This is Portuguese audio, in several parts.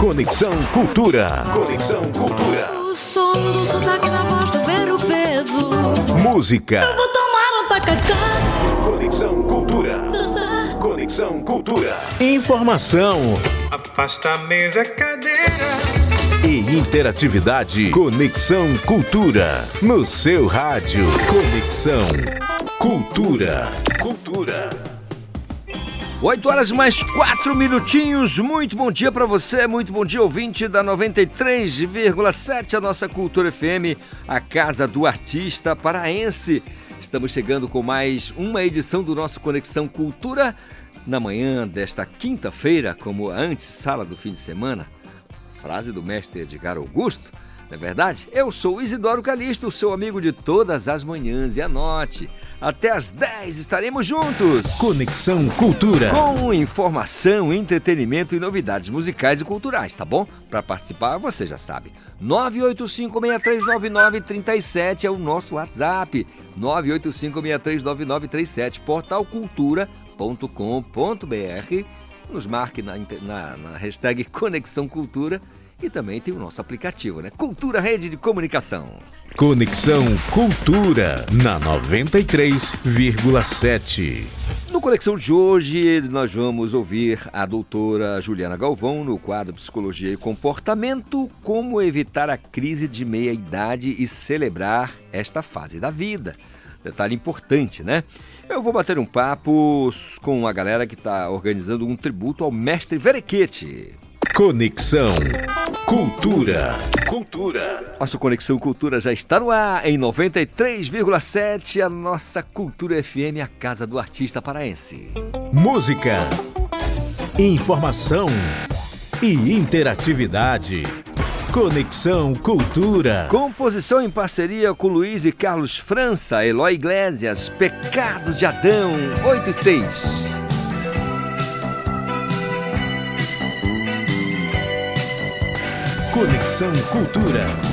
Conexão Cultura. Conexão Cultura. O som do sotaque na voz, do ver o peso. Música. Eu vou tomar um tacacá. Conexão Cultura. Dançar. Conexão Cultura. Informação Afasta a mesa, cadeira. e interatividade. Conexão Cultura. No seu rádio. Conexão Cultura. Cultura. 8 horas mais 4 minutinhos. Muito bom dia para você, muito bom dia, ouvinte da 93,7, a nossa Cultura FM, a casa do artista paraense. Estamos chegando com mais uma edição do nosso Conexão Cultura na manhã desta quinta-feira, como antes, sala do fim de semana. Frase do mestre Edgar Augusto. Não é verdade? Eu sou Isidoro Calixto, seu amigo de todas as manhãs. E anote, até às 10 estaremos juntos. Conexão Cultura. Com informação, entretenimento e novidades musicais e culturais, tá bom? Para participar, você já sabe. 985639937 é o nosso WhatsApp. 985639937, portalcultura.com.br. Nos marque na, na, na hashtag Conexão Cultura e também tem o nosso aplicativo, né? Cultura Rede de Comunicação. Conexão Cultura na 93,7. No Conexão de hoje, nós vamos ouvir a doutora Juliana Galvão no quadro Psicologia e Comportamento, como evitar a crise de meia-idade e celebrar esta fase da vida. Detalhe importante, né? Eu vou bater um papo com a galera que está organizando um tributo ao mestre Verequete. Conexão Cultura. Cultura. Nossa Conexão Cultura já está no ar em 93,7, a nossa Cultura FM, a casa do artista paraense. Música. Informação e interatividade. Conexão Cultura. Composição em parceria com Luiz e Carlos França, Eloy Iglesias, Pecados de Adão, 8 Conexão Cultura.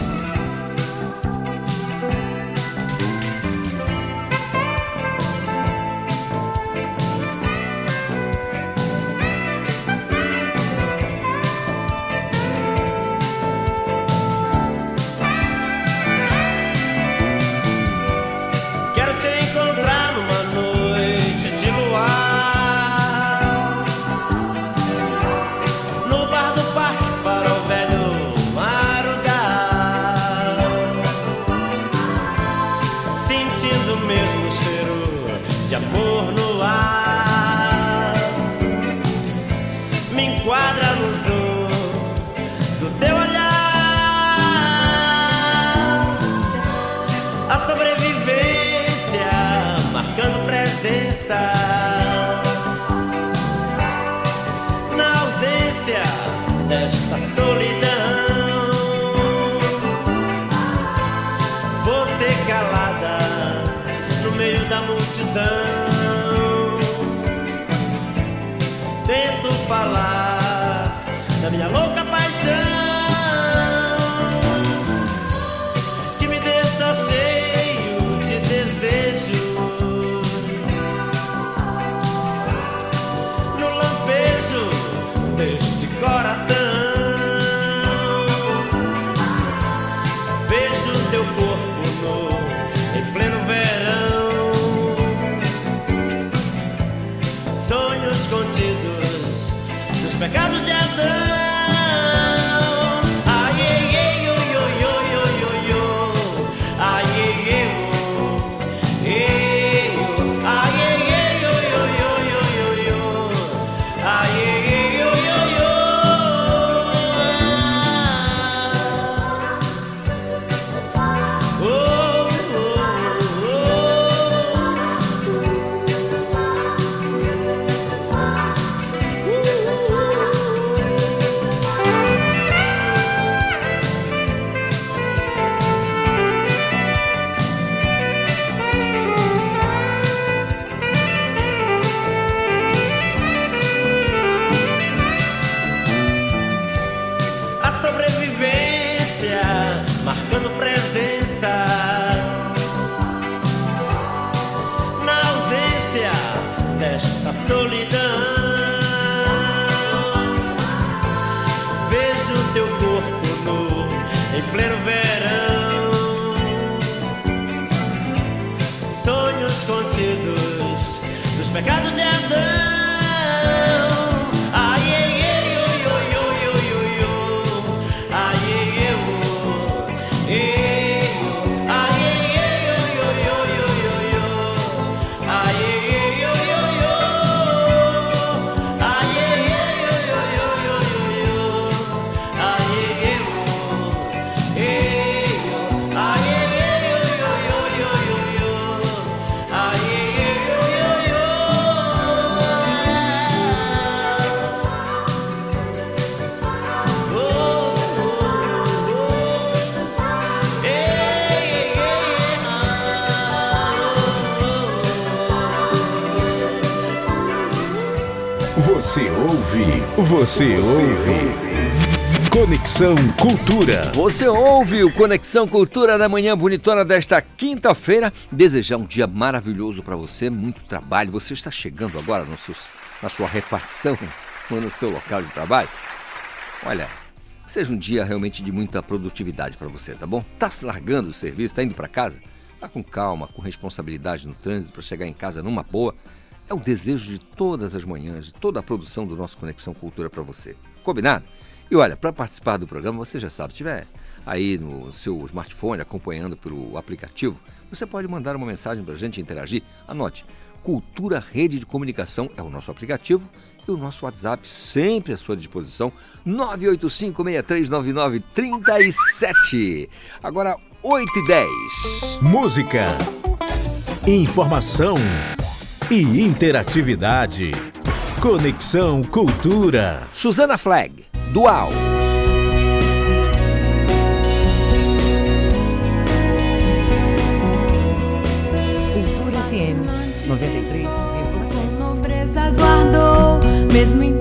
Cultura. Você ouve o Conexão Cultura da manhã bonitona desta quinta-feira. Desejar um dia maravilhoso para você, muito trabalho. Você está chegando agora no seu- na sua repartição ou no seu local de trabalho? Olha, seja um dia realmente de muita produtividade para você, tá bom? Tá se largando do serviço, tá indo para casa? Tá com calma, com responsabilidade no trânsito para chegar em casa numa boa. É o desejo de todas as manhãs, de toda a produção do nosso Conexão Cultura para você. Combinado? E olha, para participar do programa, você já sabe, se estiver aí no seu smartphone acompanhando pelo aplicativo, você pode mandar uma mensagem para a gente interagir. Anote, Cultura Rede de Comunicação é o nosso aplicativo e o nosso WhatsApp sempre à sua disposição, 985-6399-37. Agora, 8 e 10. Música, informação e interatividade. Conexão Cultura. Susana Flag, Dual. Cultura FM 93,7. Com nobreza guardou, mesmo em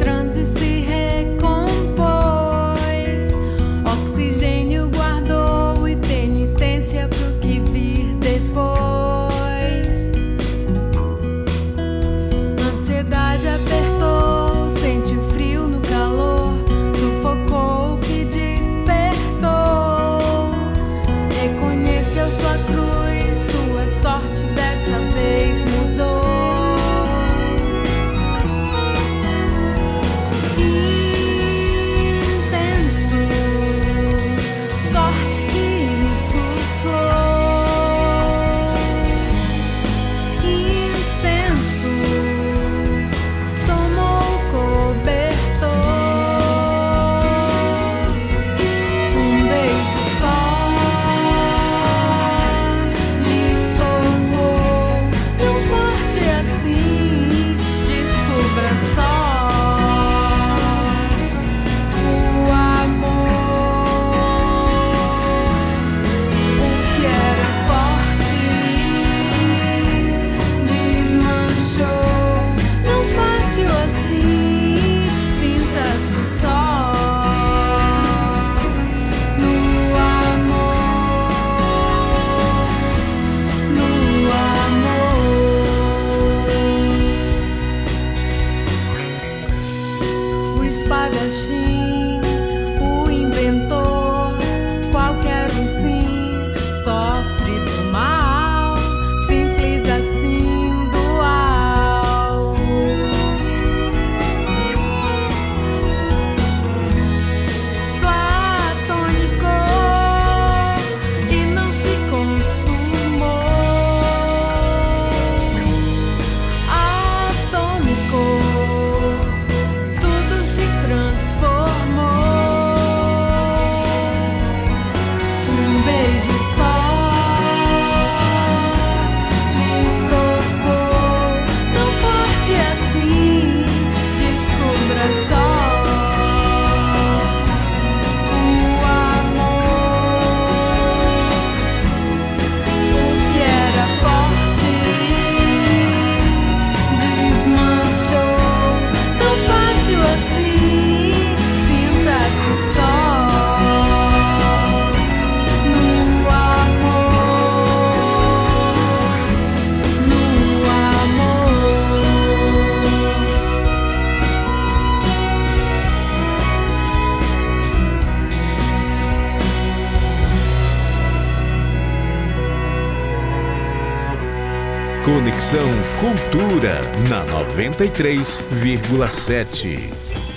93,7.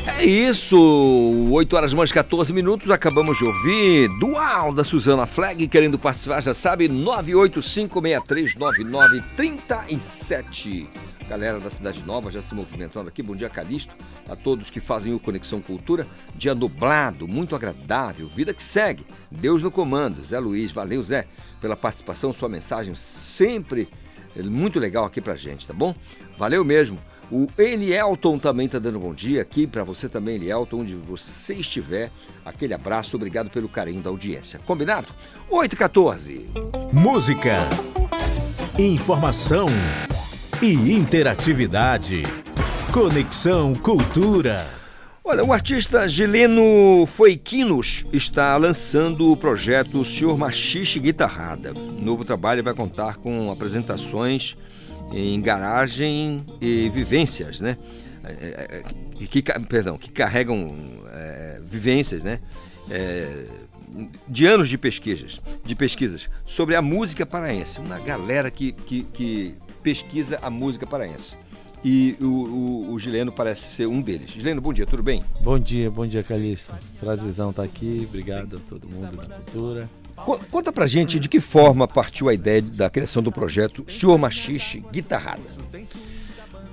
É isso, 8 horas mais 14 minutos, acabamos de ouvir Dual da Suzana Flag, querendo participar, já sabe, 985639937. Galera da Cidade Nova já se movimentando aqui, bom dia Calixto, a todos que fazem o Conexão Cultura, dia nublado, muito agradável, vida que segue, Deus no comando, Zé Luiz, valeu Zé, pela participação, sua mensagem sempre muito legal aqui pra gente, tá bom? Valeu mesmo. O Elielton também tá dando bom dia aqui para você também, Elielton, onde você estiver. Aquele abraço, obrigado pelo carinho da audiência. Combinado? 8 e 14. Música, informação e interatividade. Conexão Cultura. Olha, o artista Gileno Foiquinos está lançando o projeto Senhor Machixe Guitarrada. O novo trabalho vai contar com apresentações em garagem e vivências, né? É, é, que, perdão, que carregam é, vivências, né? É, de anos de pesquisas, de pesquisas sobre a música paraense. Uma galera que, que, que pesquisa a música paraense. E o, o, o, Gileno parece ser um deles. Gileno, bom dia, tudo bem? Bom dia, bom dia, Calixto. Prazerzão estar aqui, obrigado a todo mundo da cultura. Conta pra gente de que forma partiu a ideia da criação do projeto Senhor Machixe Guitarrada.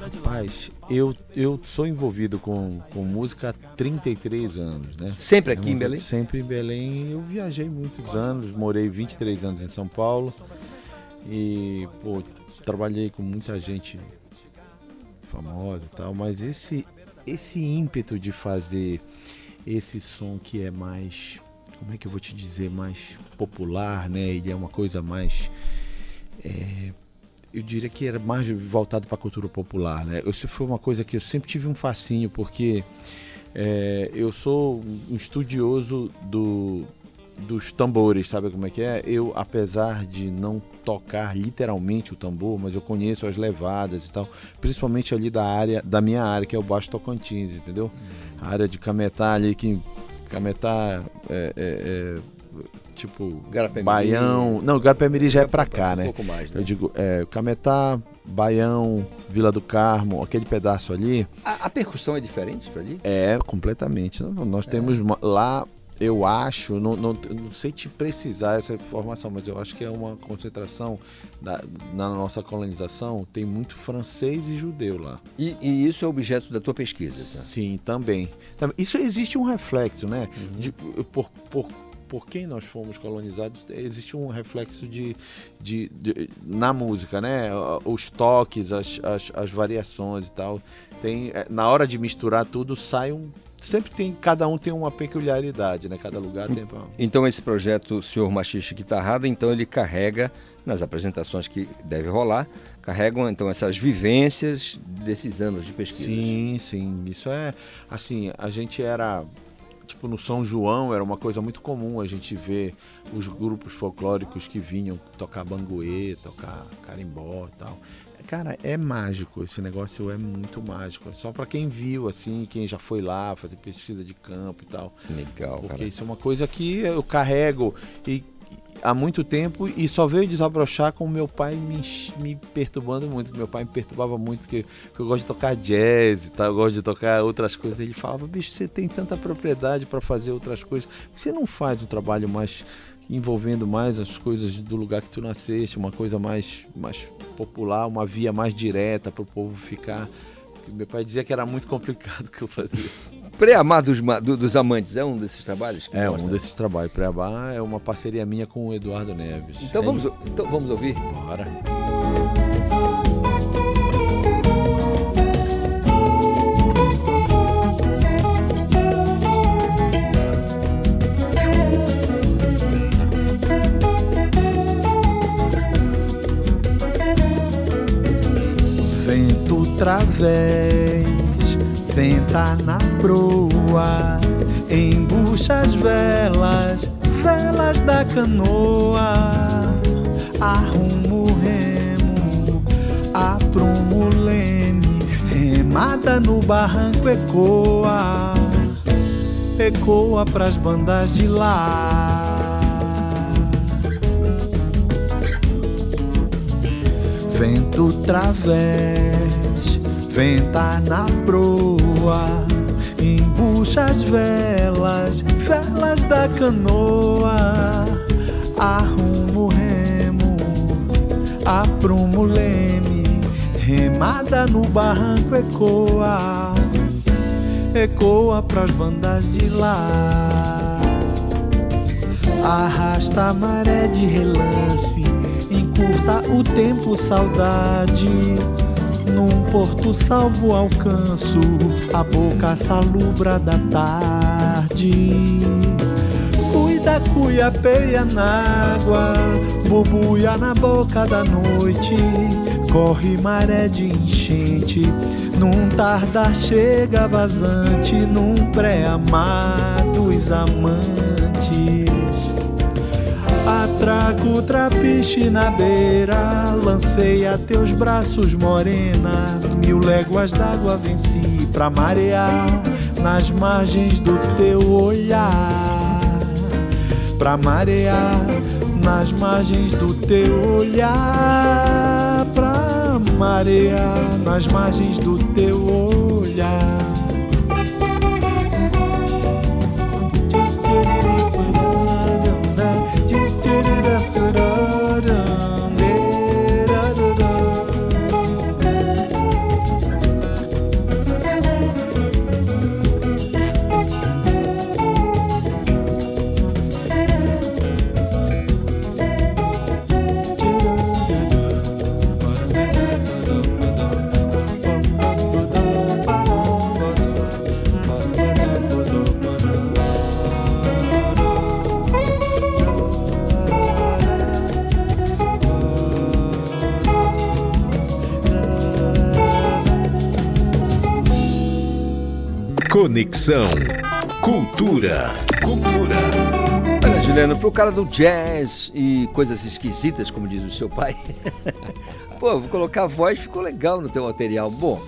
Rapaz, eu, eu sou envolvido com, com música há 33 anos, né? Sempre aqui em Belém? Sempre em Belém. Eu viajei muitos anos, morei 23 anos em São Paulo e, pô, trabalhei com muita gente famosa e tal, mas esse, esse ímpeto de fazer esse som que é mais como é que eu vou te dizer, mais popular, né? Ele é uma coisa mais. É, eu diria que era mais voltado para a cultura popular, né? Isso foi uma coisa que eu sempre tive um fascínio, porque é, eu sou um estudioso do, dos tambores, sabe como é que é? Eu, apesar de não tocar literalmente o tambor, mas eu conheço as levadas e tal, principalmente ali da área, da minha área, que é o Baixo Tocantins, entendeu? A área de Cametá ali que Cametá é, é, é tipo Baião. Não, Garapé-Miri já é pra cá, né? Um pouco mais, né? Eu digo, é, Cametá, Baião, Vila do Carmo, aquele pedaço ali. A, a percussão é diferente para ali? É, completamente. Nós temos lá eu acho, não, não, não, sei te precisar essa informação, mas eu acho que é uma concentração da, na nossa colonização, tem muito francês e judeu lá. E, e isso é objeto da tua pesquisa? Tá? Sim, também. Isso existe um reflexo, né? Uhum. De, por, por, por quem nós fomos colonizados, existe um reflexo de, de, de na música, né? Os toques, as, as, as variações e tal. Tem, é, na hora de misturar tudo, sai um sempre tem, cada um tem uma peculiaridade, né? Cada lugar tem. Então esse projeto Senhor Machixe Guitarrada, então ele carrega nas apresentações que deve rolar, carregam então essas vivências desses anos de pesquisa. Sim, sim. Isso é assim, a gente era tipo no São João era uma coisa muito comum a gente ver os grupos folclóricos que vinham tocar banguê, tocar carimbó e tal. Cara, é mágico, esse negócio é muito mágico. Só para quem viu, assim, quem já foi lá fazer pesquisa de campo e tal. Legal. Porque cara. isso é uma coisa que eu carrego e há muito tempo e só veio desabrochar com meu pai me, me perturbando muito. Meu pai me perturbava muito que, que eu gosto de tocar jazz e tal, eu gosto de tocar outras coisas. Ele falava, bicho, você tem tanta propriedade para fazer outras coisas, você não faz um trabalho mais envolvendo mais as coisas do lugar que tu nasceste, uma coisa mais, mais popular, uma via mais direta para o povo ficar. Meu pai dizia que era muito complicado que eu fazia. Pré-Amar dos, dos, Amantes é um desses trabalhos? é um desses trabalhos. Pré-Amar é uma parceria minha com o Eduardo Neves. Então, é vamos, então vamos ouvir? Bora. Outra vez. Venta na proa, embucha as velas, velas da canoa. Arrumo remo, aprumo leme, remada no barranco ecoa, ecoa pras bandas de lá. Vento través, venta na proa, embucha as velas, velas da canoa, arrumo o remo, aprumo o leme, remada no barranco ecoa, ecoa pras bandas de lá. Arrasta a maré de relance, encurta o tempo saudade. Num porto salvo alcanço a boca salubra da tarde. Cuida, cuia, peia na água, bubuia na boca da noite. Corre maré de enchente, num tardar chega vazante, num pré-amar dos amantes. Atraco trapiche na beira, lancei a teus braços, morena. Mil léguas d'água venci pra marear nas margens do teu olhar. Pra marear nas margens do teu olhar. Pra marear nas margens do teu olhar. Conexão Cultura. Cultura. Olha, Juliano, pro cara do jazz e coisas esquisitas, como diz o seu pai. Pô, vou colocar a voz, ficou legal no teu material. Bom,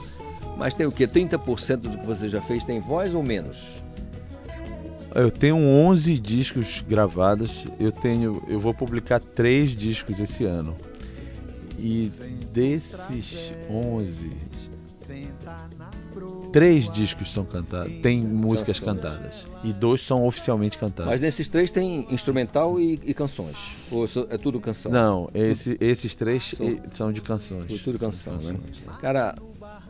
mas tem o quê? 30% do que você já fez tem voz ou menos? Eu tenho 11 discos gravados. Eu tenho, eu vou publicar três discos esse ano. E desses 11, três discos são cantados, tem músicas cantadas e dois são oficialmente cantados. Mas nesses três tem instrumental e, e canções? Ou é tudo canção? Não, esse- esses três São- são de canções. Tudo, canção, né? canções. Cara,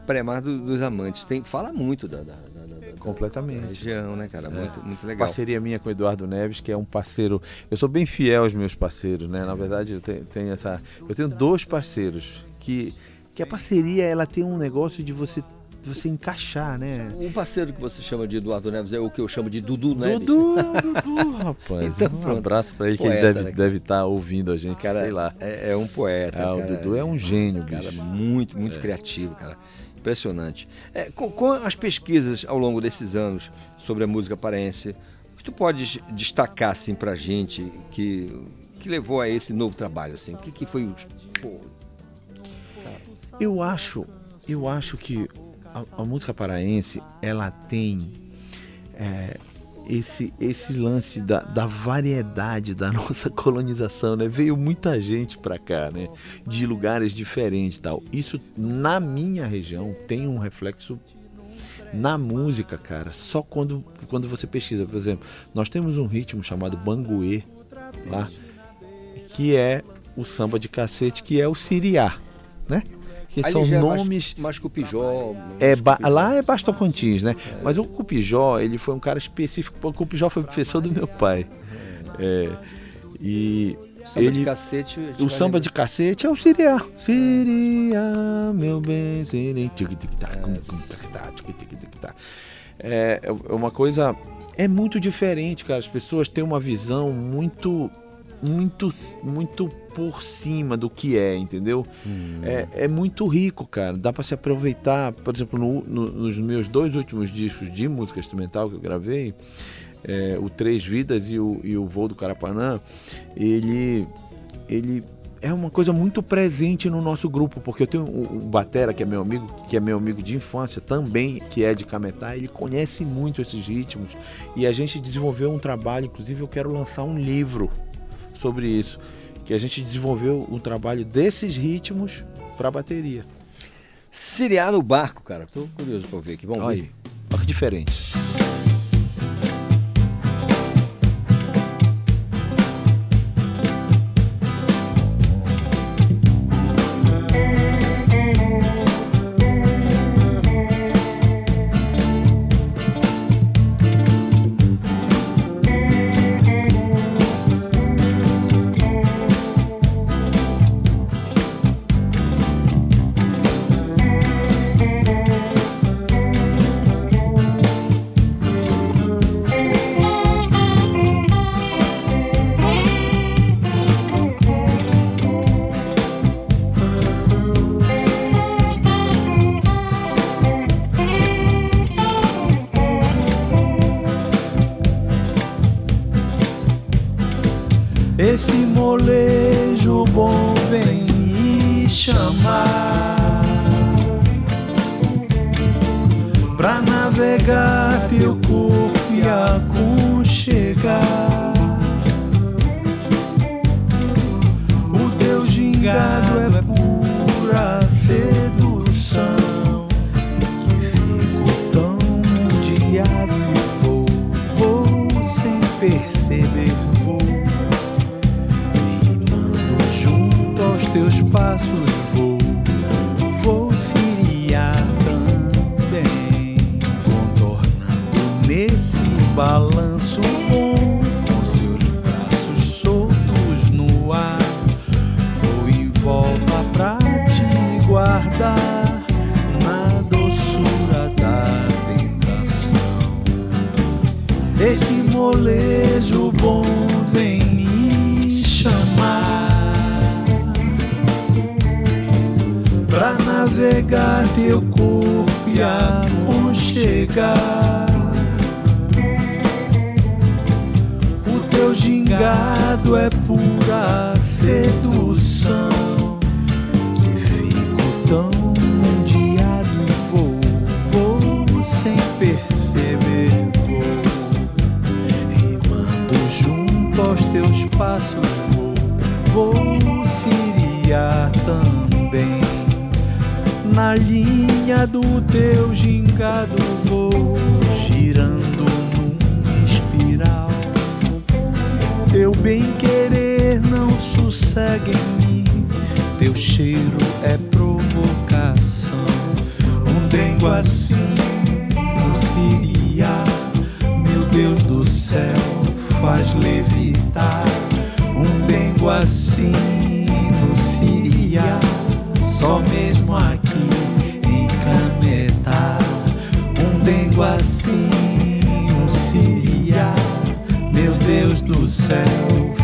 Premar do- dos Amantes, tem, fala muito da, da, da- da- da- Completamente. da região, né, cara? É. Muito, muito legal. Parceria minha com o Eduardo Neves, que é um parceiro. Eu sou bem fiel aos meus parceiros, né? Na verdade, eu tenho, tenho essa. Eu tenho dois parceiros que, que a parceria ela tem um negócio de você, de você encaixar, né? Um parceiro que você chama de Eduardo Neves é o que eu chamo de Dudu Neves. Dudu, Dudu, rapaz. Então, um pronto. abraço pra ele, que Poeta, ele deve né, estar deve estar ouvindo a gente, Cara, sei lá. É, é um poeta. Ah, o cara. Dudu é um gênio, Cara, bicho. muito, muito criativo, cara. Impressionante. É, com, com as pesquisas ao longo desses anos sobre a música paraense, o que tu podes destacar assim pra gente que, que levou a esse novo trabalho? Assim? O que, que foi o. Eu acho, eu acho que a, a música paraense ela tem é, esse, esse lance da, da variedade da nossa colonização, né? Veio muita gente pra cá, né? De lugares diferentes, tal. Isso na minha região tem um reflexo na música, cara. Só quando quando você pesquisa, por exemplo, nós temos um ritmo chamado banguê lá, que é o samba de cacete, que é o siriá, né? Que ali são já é mais- nomes Mais Cupijó. é, ba- lá é Bastocantins, né? Mas o Cupijó, ele foi um cara específico. O Cupijó foi professor do meu pai. É, e Samba de ele, cacete. a gente o samba lembrar. de cacete é o Siriá. Siriá, meu bem, Siriá. Tá, tá, tá. É é uma coisa. É muito diferente, cara. As pessoas têm uma visão muito. Muito, muito por cima do que é, entendeu? É, é muito rico, cara. Dá pra se aproveitar. Por exemplo, no- no- nos meus dois últimos discos de música instrumental que eu gravei, é, o Três Vidas e o, e o Voo do Carapanã, ele, ele é uma coisa muito presente no nosso grupo, porque eu tenho o, o Batera, que é meu amigo, que é meu amigo de infância também, que é de Cametá, ele conhece muito esses ritmos e a gente desenvolveu um trabalho, inclusive eu quero lançar um livro sobre isso, que a gente desenvolveu um trabalho desses ritmos pra bateria. Siriar no barco, cara. Tô curioso pra ver aqui. Vamos Olha ver. olha que diferente. Molejo bom vem me chamar. Pra navegar teu corpo e aconchegar. O teu gingado é pura sedução teus passos vou, vou siriar também. Na linha do teu gingado vou Girando num espiral. Teu bem querer não sossega em mim Teu cheiro é Dengo assim no siriar Só mesmo aqui em Cametá Um dengo assim no siriar Meu Deus do céu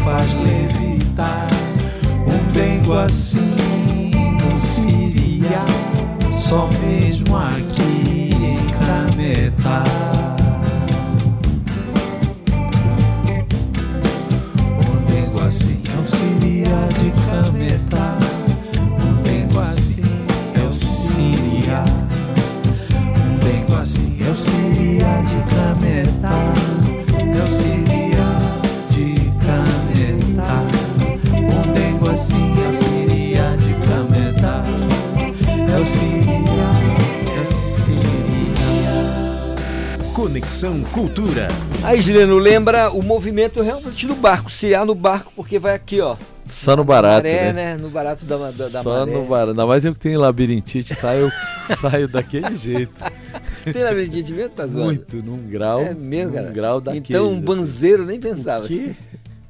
faz levitar. Um dengo assim no siriar Só mesmo aqui em Cametá Conexão Cultura. Aí, Juliano, lembra o movimento realmente do barco. Siriar no barco, porque vai aqui, ó. Só no barato, maré, né? No barato da, da, da Só maré. no barato. Ainda mais eu que tenho labirintite, saio, saio daquele jeito. Tem labirintite mesmo, tá zoando? Muito, num grau. É mesmo, num cara. grau daquele. Então, um banzeiro nem pensava. Que?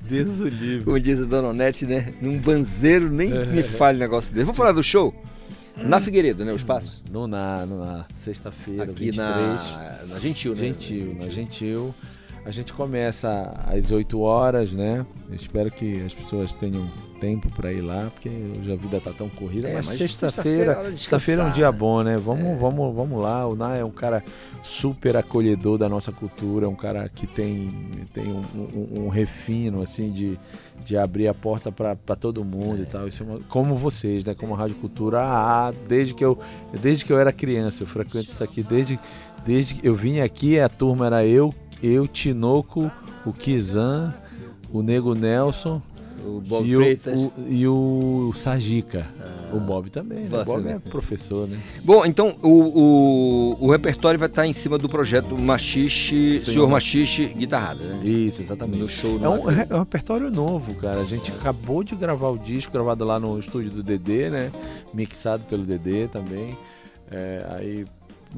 Deus o livre. Como diz a Dona Onete, né? Num banzeiro nem me fale um negócio desse. Vamos falar do show? Na Figueiredo, né? O espaço? No na, no na sexta-feira, Aqui 23. na, na Gentil, né? Gentil, na Gentil. A gente começa às 8 horas, né? Eu espero que as pessoas tenham tempo para ir lá, porque hoje a vida tá tão corrida. É, mas, mas sexta-feira é sexta-feira, sexta-feira é um dia né? bom, né? Vamos, vamos, vamos lá. O Ná é um cara super acolhedor da nossa cultura, um cara que tem, tem um, um- um refino, assim, de, de abrir a porta para todo mundo e tal. Isso é uma- como vocês, né? Como a Rádio Cultura, ah, desde que eu, desde que eu era criança, eu frequento isso aqui desde, desde que eu vim aqui, a turma era eu, eu, Tinoco, o Kizan, o Nego Nelson O Bob e, o, Freitas. o- e o Sajica. o Bob também. né? O Bob é professor, né? Bom, então o, o, o repertório vai estar em cima do projeto Machixe, Senhor Machixe Guitarrada, né? Isso, exatamente. No show É um, é um repertório novo, cara. A gente acabou de gravar o disco, gravado lá no estúdio do Dedê, né? Mixado pelo Dedê também. É, aí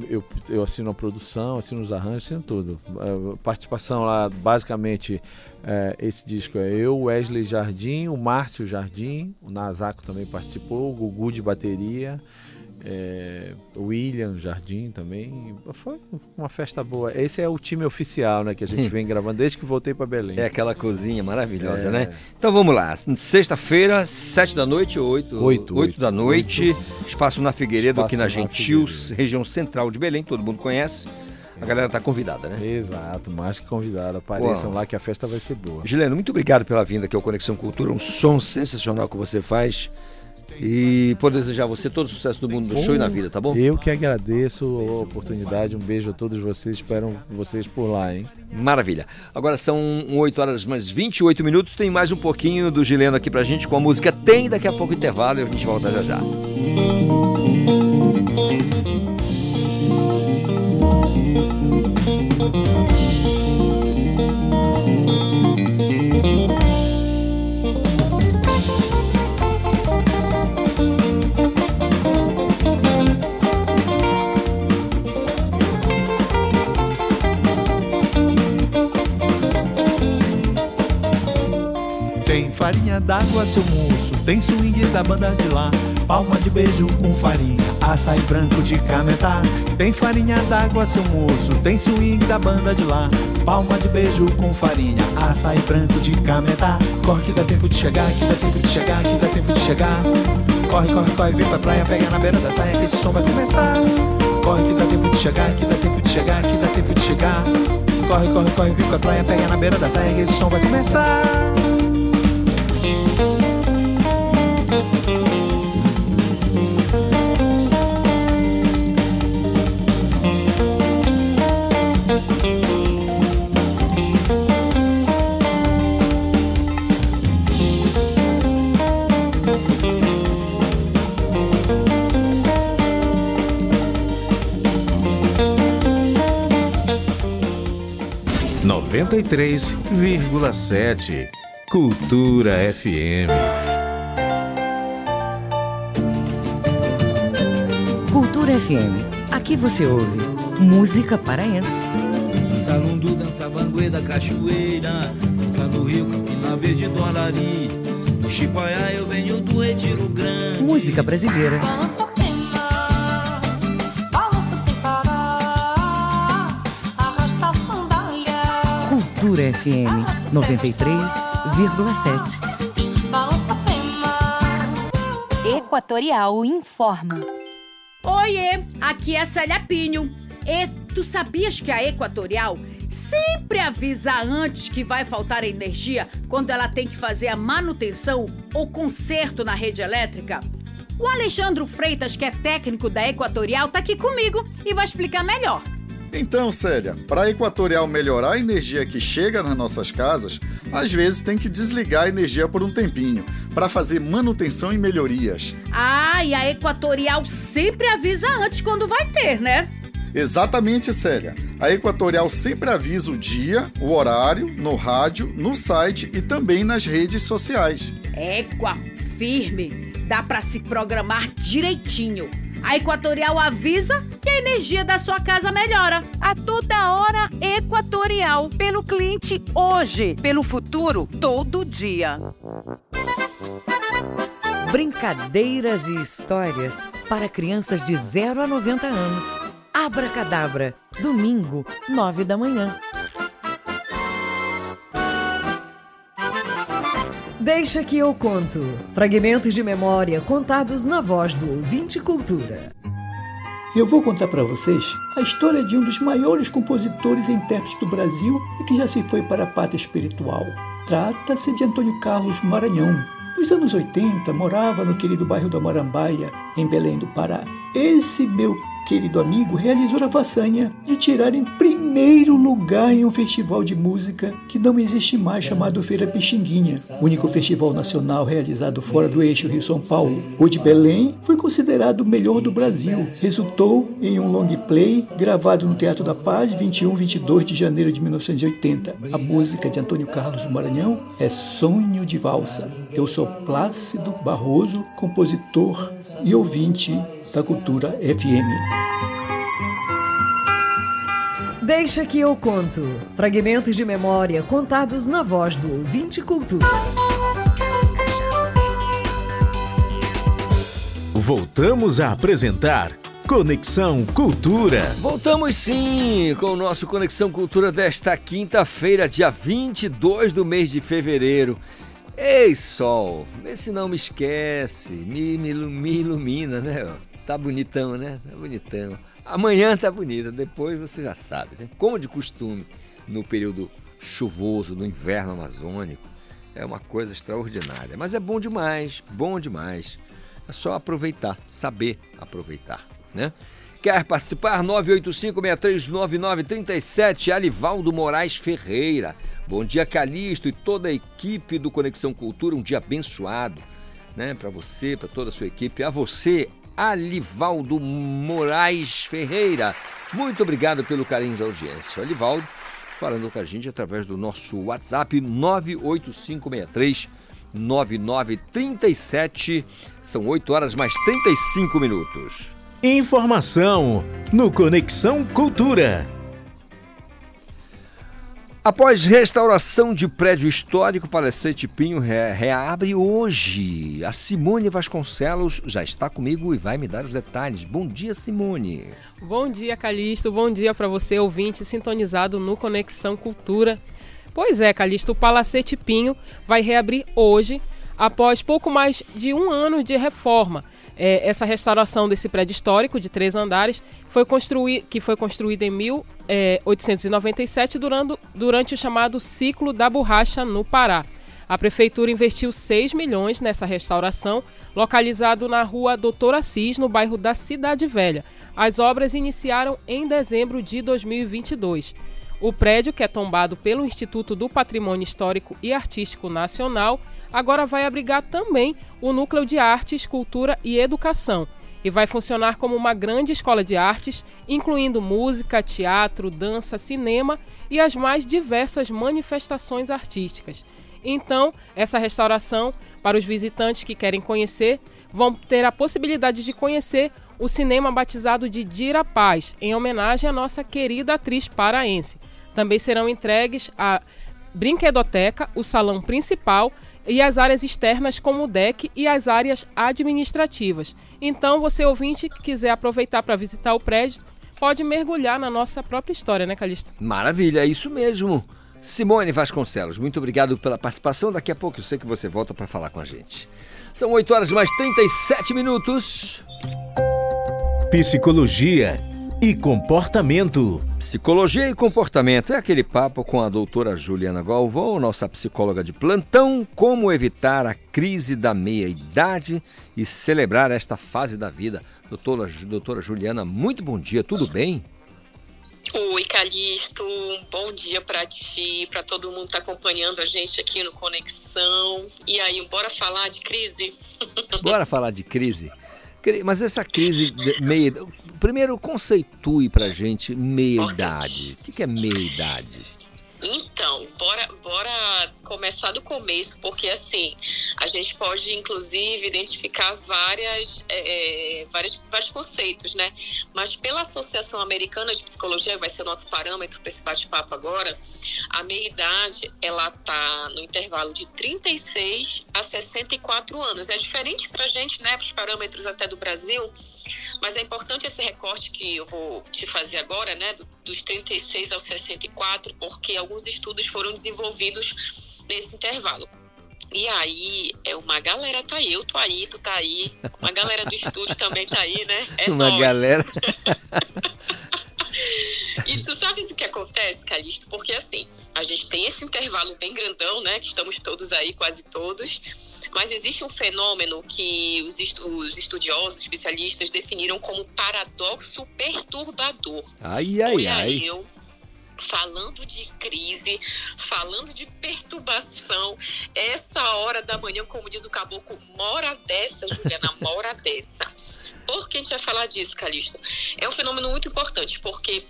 eu, eu assino a produção, assino os arranjos, assino tudo. É, participação lá, basicamente, é, esse disco é eu, Wesley Jardim, o Márcio Jardim, o Nazaco também participou, o Gugu de bateria. É, William Jardim também. Foi uma festa boa. Esse é o time oficial, né? Que a gente vem gravando desde que voltei para Belém. É aquela cozinha maravilhosa, É. né? Então vamos lá. Sexta-feira, sete da noite, oito, Oito, oito oito. da noite. Espaço na Figueiredo, Espaço aqui na Gentil, região central de Belém, todo mundo conhece. A galera tá convidada, né? Exato, mais que convidado. Apareçam Uau. lá que a festa vai ser boa. Gileno, muito obrigado pela vinda aqui ao Conexão Cultura, um som sensacional que você faz. E por desejar a você todo o sucesso do mundo do show e na vida, tá bom? Eu que agradeço a oportunidade. Um beijo a todos vocês. Espero vocês por lá, hein? Maravilha. Agora são 8 horas mais 28 minutos. Tem mais um pouquinho do Gileno aqui pra gente com a música Tem. Daqui a pouco intervalo e a gente volta já já. Tem d'água, seu moço, tem swing da banda de lá. Palma de beijo com farinha, açaí branco de cametá. Tem farinha d'água, seu moço, tem swing da banda de lá. Palma de beijo com farinha, açaí branco de cametá. Corre que dá tempo de chegar, que dá tempo de chegar, que dá tempo de chegar. Corre, corre, corre, vem pra praia, pega na beira da saia que esse som vai começar. Corre que dá tempo de chegar, que dá tempo de chegar, que dá tempo de chegar. Corre, corre, corre, vem pra praia, pega na beira da saia que esse som vai começar. Noventa e três vírgula sete. Cultura FM. Cultura FM. Aqui você ouve música paraense. Dança lundu, dança banguê da cachoeira Dança do rio, Campina Verde do Arari Do Chipaiá eu venho do Retiro Grande Música brasileira. Balança Cultura FM 93,7. balança a pena. Equatorial informa. Oiê, aqui é a Célia Pinho. E tu sabias que a Equatorial sempre avisa antes que vai faltar energia quando ela tem que fazer a manutenção ou conserto na rede elétrica? O Alexandre Freitas, que é técnico da Equatorial, tá aqui comigo e vai explicar melhor. Então, Célia, para a Equatorial melhorar a energia que chega nas nossas casas, às vezes tem que desligar a energia por um tempinho, para fazer manutenção e melhorias. Ah, e a Equatorial sempre avisa antes quando vai ter, né? Exatamente, Célia. A Equatorial sempre avisa o dia, o horário, no rádio, no site e também nas redes sociais. Égua firme, dá pra se programar direitinho. A Equatorial avisa que a energia da sua casa melhora. A toda hora Equatorial. Pelo cliente hoje, pelo futuro todo dia. Brincadeiras e histórias para crianças de 0 a 90 anos. Abracadabra, domingo, 9 da manhã. Deixa que eu conto. Fragmentos de memória contados na voz do ouvinte cultura. Eu vou contar para vocês a história de um dos maiores compositores e intérpretes do Brasil e que já se foi para a pátria espiritual. Trata-se de Antônio Carlos Maranhão. Nos anos 80, morava no querido bairro da Morambaia, em Belém do Pará. Esse meu querido amigo realizou a façanha de tirar em primeiro lugar em um festival de música que não existe mais chamado Feira Pixinguinha, único festival nacional realizado fora do eixo Rio-São Paulo. O de Belém foi considerado o melhor do Brasil. Resultou em um long play gravado no Teatro da Paz, 21 e 22 de janeiro de 1980. A música de Antônio Carlos do Maranhão é Sonho de Valsa. Eu sou Plácido Barroso, compositor e ouvinte da Cultura FM. Deixa que eu conto. Fragmentos de memória contados na voz do ouvinte cultura. Voltamos a apresentar Conexão Cultura. Voltamos sim com o nosso Conexão Cultura desta quinta-feira, dia 22 do mês de fevereiro. Ei, sol, vê se não me esquece, me, me, me ilumina, né? Tá bonitão, né? Tá bonitão. Amanhã tá bonita, depois você já sabe, né? Como de costume, no período chuvoso, no inverno amazônico, é uma coisa extraordinária. Mas é bom demais, bom demais. É só aproveitar, saber aproveitar, né? Quer participar? 985-639937, Alivaldo Moraes Ferreira. Bom dia, Calixto e toda a equipe do Conexão Cultura. Um dia abençoado, né? Para você, para toda a sua equipe. A você, Alivaldo Moraes Ferreira. Muito obrigado pelo carinho da audiência. Alivaldo falando com a gente através do nosso WhatsApp 98563 9937. São 8 horas mais 35 minutos. Informação no Conexão Cultura. Após restauração de prédio histórico, Palestrante Pinho re- reabre hoje. A Simone Vasconcelos já está comigo e vai me dar os detalhes. Bom dia, Simone. Bom dia, Calixto. Bom dia para você, ouvinte, sintonizado no Conexão Cultura. Pois é, Calixto, o Palacete Pinho vai reabrir hoje, após pouco mais de um ano de reforma. É, essa restauração desse prédio histórico de três andares foi que foi construído em 1897 durante, durante o chamado ciclo da borracha no Pará. A prefeitura investiu 6 milhões nessa restauração, localizado na rua Doutor Assis, no bairro da Cidade Velha. As obras iniciaram em dezembro de 2022. O prédio, que é tombado pelo Instituto do Patrimônio Histórico e Artístico Nacional, agora vai abrigar também o Núcleo de Artes, Cultura e Educação e vai funcionar como uma grande escola de artes, incluindo música, teatro, dança, cinema e as mais diversas manifestações artísticas. Então, essa restauração, para os visitantes que querem conhecer, vão ter a possibilidade de conhecer o cinema batizado de Dira Paz, em homenagem à nossa querida atriz paraense. Também serão entregues a brinquedoteca, o salão principal e as áreas externas como o deck e as áreas administrativas. Então, você ouvinte que quiser aproveitar para visitar o prédio, pode mergulhar na nossa própria história, né, Calixto? Maravilha, é isso mesmo. Simone Vasconcelos, muito obrigado pela participação. Daqui a pouco eu sei que você volta para falar com a gente. São 8 horas mais 37 minutos. Psicologia e comportamento. Psicologia e comportamento é aquele papo com a doutora Juliana Galvão, nossa psicóloga de plantão, como evitar a crise da meia-idade e celebrar esta fase da vida. Doutora, doutora Juliana, muito bom dia, tudo bem? Oi, Calixto, bom dia pra ti, pra todo mundo que tá acompanhando a gente aqui no Conexão. E aí, bora falar de crise? Bora falar de crise. Mas essa crise meia... Primeiro, conceitue pra gente meia-idade. O que é meia-idade? Então, bora, bora começar do começo, porque assim, a gente pode inclusive identificar várias, é, é, várias, vários conceitos, né? Mas pela Associação Americana de Psicologia, vai ser o nosso parâmetro para esse bate-papo agora, a meia-idade, ela tá no intervalo de 36 a 64 anos. É diferente pra gente, né, para os parâmetros até do Brasil, mas é importante esse recorte que eu vou te fazer agora, né, do- dos 36 aos 64, porque alguns estudos foram desenvolvidos nesse intervalo. E aí, é uma galera tá aí, eu tô aí, tu tá aí, uma galera do estúdio também tá aí, né? É Uma nóis. galera. E tu sabes o que acontece, Calixto? Porque assim, a gente tem esse intervalo bem grandão, né? Que estamos todos aí, quase todos. Mas existe um fenômeno que os, estu- os estudiosos, especialistas, definiram como paradoxo perturbador. Ai, ai, Olha ai. eu falando de crise, falando de perturbação, essa hora da manhã, como diz o caboclo, mora dessa, Juliana, mora dessa. Por que a gente vai falar disso, Calixto? É um fenômeno muito importante, porque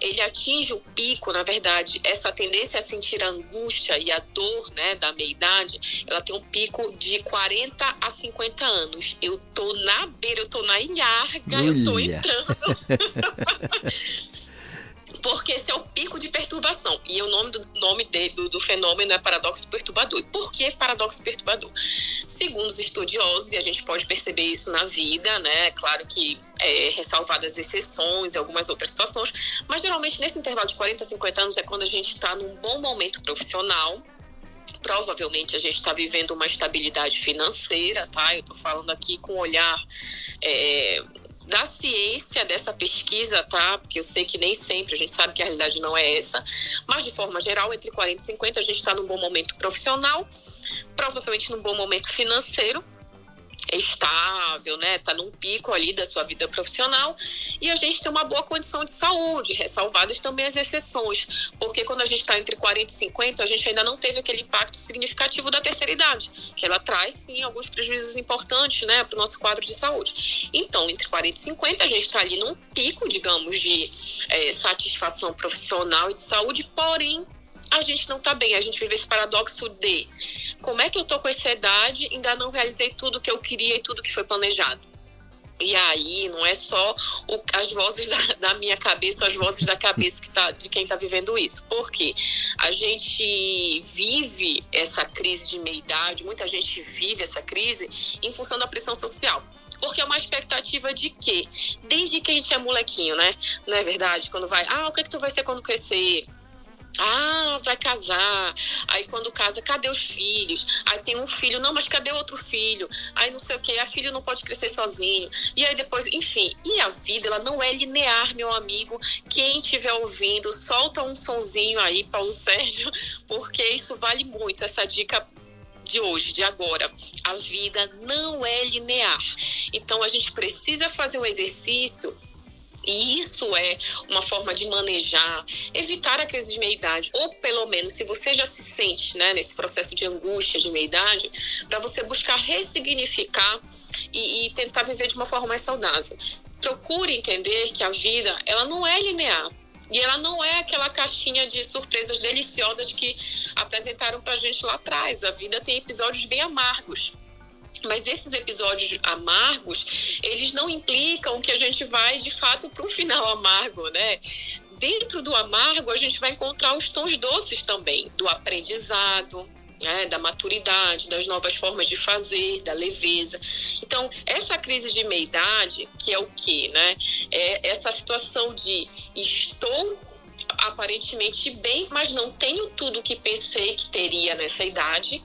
ele atinge o pico, na verdade, essa tendência a sentir a angústia e a dor né, da meia-idade, ela tem um pico de 40 a 50 anos. Eu tô na beira, eu tô na ilharga, eu tô entrando. Porque esse é o pico de perturbação. E o nome do, nome de- do, do fenômeno é paradoxo perturbador. E por que paradoxo perturbador? Segundo os estudiosos, e a gente pode perceber isso na vida, né? Claro que é, ressalvadas exceções e algumas outras situações, mas geralmente nesse intervalo de 40 a 50 anos é quando a gente está num bom momento profissional, provavelmente a gente está vivendo uma estabilidade financeira, tá? Eu estou falando aqui com um olhar é, da ciência dessa pesquisa, tá? Porque eu sei que nem sempre a gente sabe que a realidade não é essa, mas de forma geral, entre 40 e 50 a gente está num bom momento profissional, provavelmente num bom momento financeiro estável, né? Tá num pico ali da sua vida profissional e a gente tem uma boa condição de saúde, ressalvadas também as exceções, porque quando a gente está entre 40 e 50, a gente ainda não teve aquele impacto significativo da terceira idade, que ela traz sim alguns prejuízos importantes, né, para o nosso quadro de saúde. Então, entre 40 e 50, a gente está ali num pico, digamos, de eh, satisfação profissional e de saúde, porém a gente não tá bem. A gente vive esse paradoxo de como é que eu tô com essa idade ainda não realizei tudo que eu queria e tudo que foi planejado. E aí, não é só o- as vozes da, da minha cabeça, as vozes da cabeça que tá, de quem está vivendo isso. Porque a gente vive essa crise de meia-idade, muita gente vive essa crise em função da pressão social. Porque é uma expectativa de quê? Desde que a gente é molequinho, né? Não é verdade? Quando vai, ah, o que, é que tu vai ser quando crescer? Ah, vai casar. Aí quando casa, cadê os filhos? Aí tem um filho, não, mas cadê outro filho? Aí não sei o que, a filho não pode crescer sozinho. E aí depois, enfim. E a vida, ela não é linear, meu amigo. Quem estiver ouvindo, solta um sonzinho aí, Paulo Sérgio, porque isso vale muito. Essa dica de hoje, de agora. A vida não é linear. Então a gente precisa fazer um exercício e isso é uma forma de manejar, evitar a crise de meia-idade, ou pelo menos, se você já se sente né, nesse processo de angústia de meia-idade, para você buscar ressignificar e, e tentar viver de uma forma mais saudável. Procure entender que a vida ela não é linear. E ela não é aquela caixinha de surpresas deliciosas que apresentaram pra gente lá atrás. A vida tem episódios bem amargos. Mas esses episódios amargos, eles não implicam que a gente vai de fato para um final amargo, né? Dentro do amargo, a gente vai encontrar os tons doces também, do aprendizado, né, da maturidade, das novas formas de fazer, da leveza. Então, essa crise de meia-idade, que é o quê, né? É essa situação de estou aparentemente bem, mas não tenho tudo que pensei que teria nessa idade.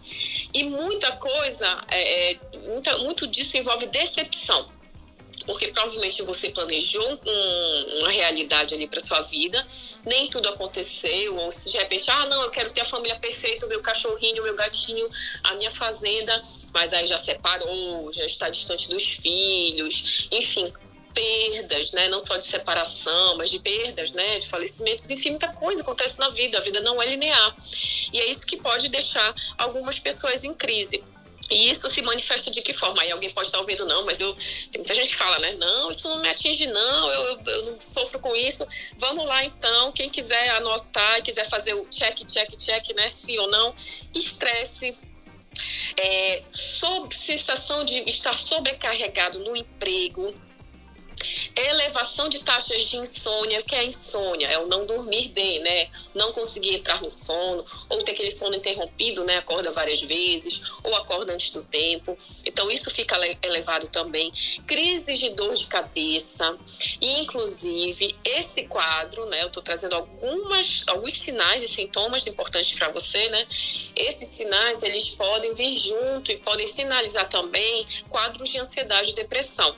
E muita coisa, é, é, muita, muito disso envolve decepção. Porque provavelmente você planejou um- uma realidade ali para sua vida, nem tudo aconteceu, ou se de repente, ah, não, eu quero ter a família perfeita, o meu cachorrinho, o meu gatinho, a minha fazenda, mas aí já separou, já está distante dos filhos, enfim, perdas, né? Não só de separação, mas de perdas, né? De falecimentos, enfim, muita coisa acontece na vida. A vida não é linear. E é isso que pode deixar algumas pessoas em crise. E isso se manifesta de que forma? Aí alguém pode estar ouvindo, não, mas eu. Tem muita gente que fala, né? Não, isso não me atinge, não, eu, eu, eu não sofro com isso. Vamos lá então, quem quiser anotar quiser fazer o check, check, check, né? Sim ou não. Estresse, é, sob sensação de estar sobrecarregado no emprego, elevação de taxas de insônia, que é insônia? É o não dormir bem, né? Não conseguir entrar no sono, ou ter aquele sono interrompido, né? Acorda várias vezes, ou acorda antes do tempo. Então, isso fica ele- elevado também. Crises de dor de cabeça, e inclusive esse quadro, né? Eu estou trazendo algumas, alguns sinais e sintomas importantes para você, né? Esses sinais, eles podem vir junto e podem sinalizar também quadros de ansiedade e depressão.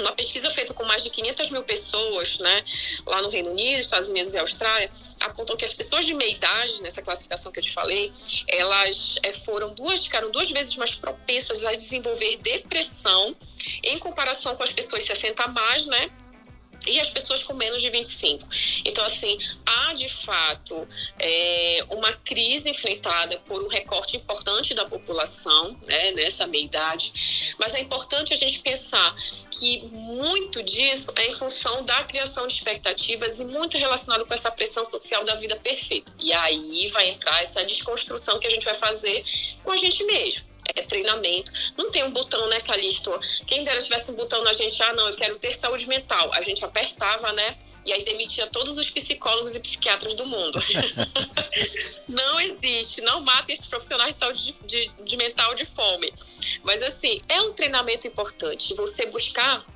Uma pesquisa feita com mais de 500 mil pessoas, né, lá no Reino Unido, Estados Unidos e Austrália, apontam que as pessoas de meia idade, nessa classificação que eu te falei, elas eh, foram duas, ficaram duas vezes mais propensas a desenvolver depressão em comparação com as pessoas de 60 a mais, né, e as pessoas com menos de 25. Então, assim, há de fato é, uma crise enfrentada por um recorte importante da população né, nessa meia-idade, mas é importante a gente pensar que muito disso é em função da criação de expectativas e muito relacionado com essa pressão social da vida perfeita. E aí vai entrar essa desconstrução que a gente vai fazer com a gente mesmo é treinamento. Não tem um botão, né, Calixto? Quem dera tivesse um botão na gente, ah, não, eu quero ter saúde mental. A gente apertava, né? E aí demitia todos os psicólogos e psiquiatras do mundo. não existe. Não mata esses profissionais de saúde de, de, de mental de fome. Mas, assim, é um treinamento importante. Você buscar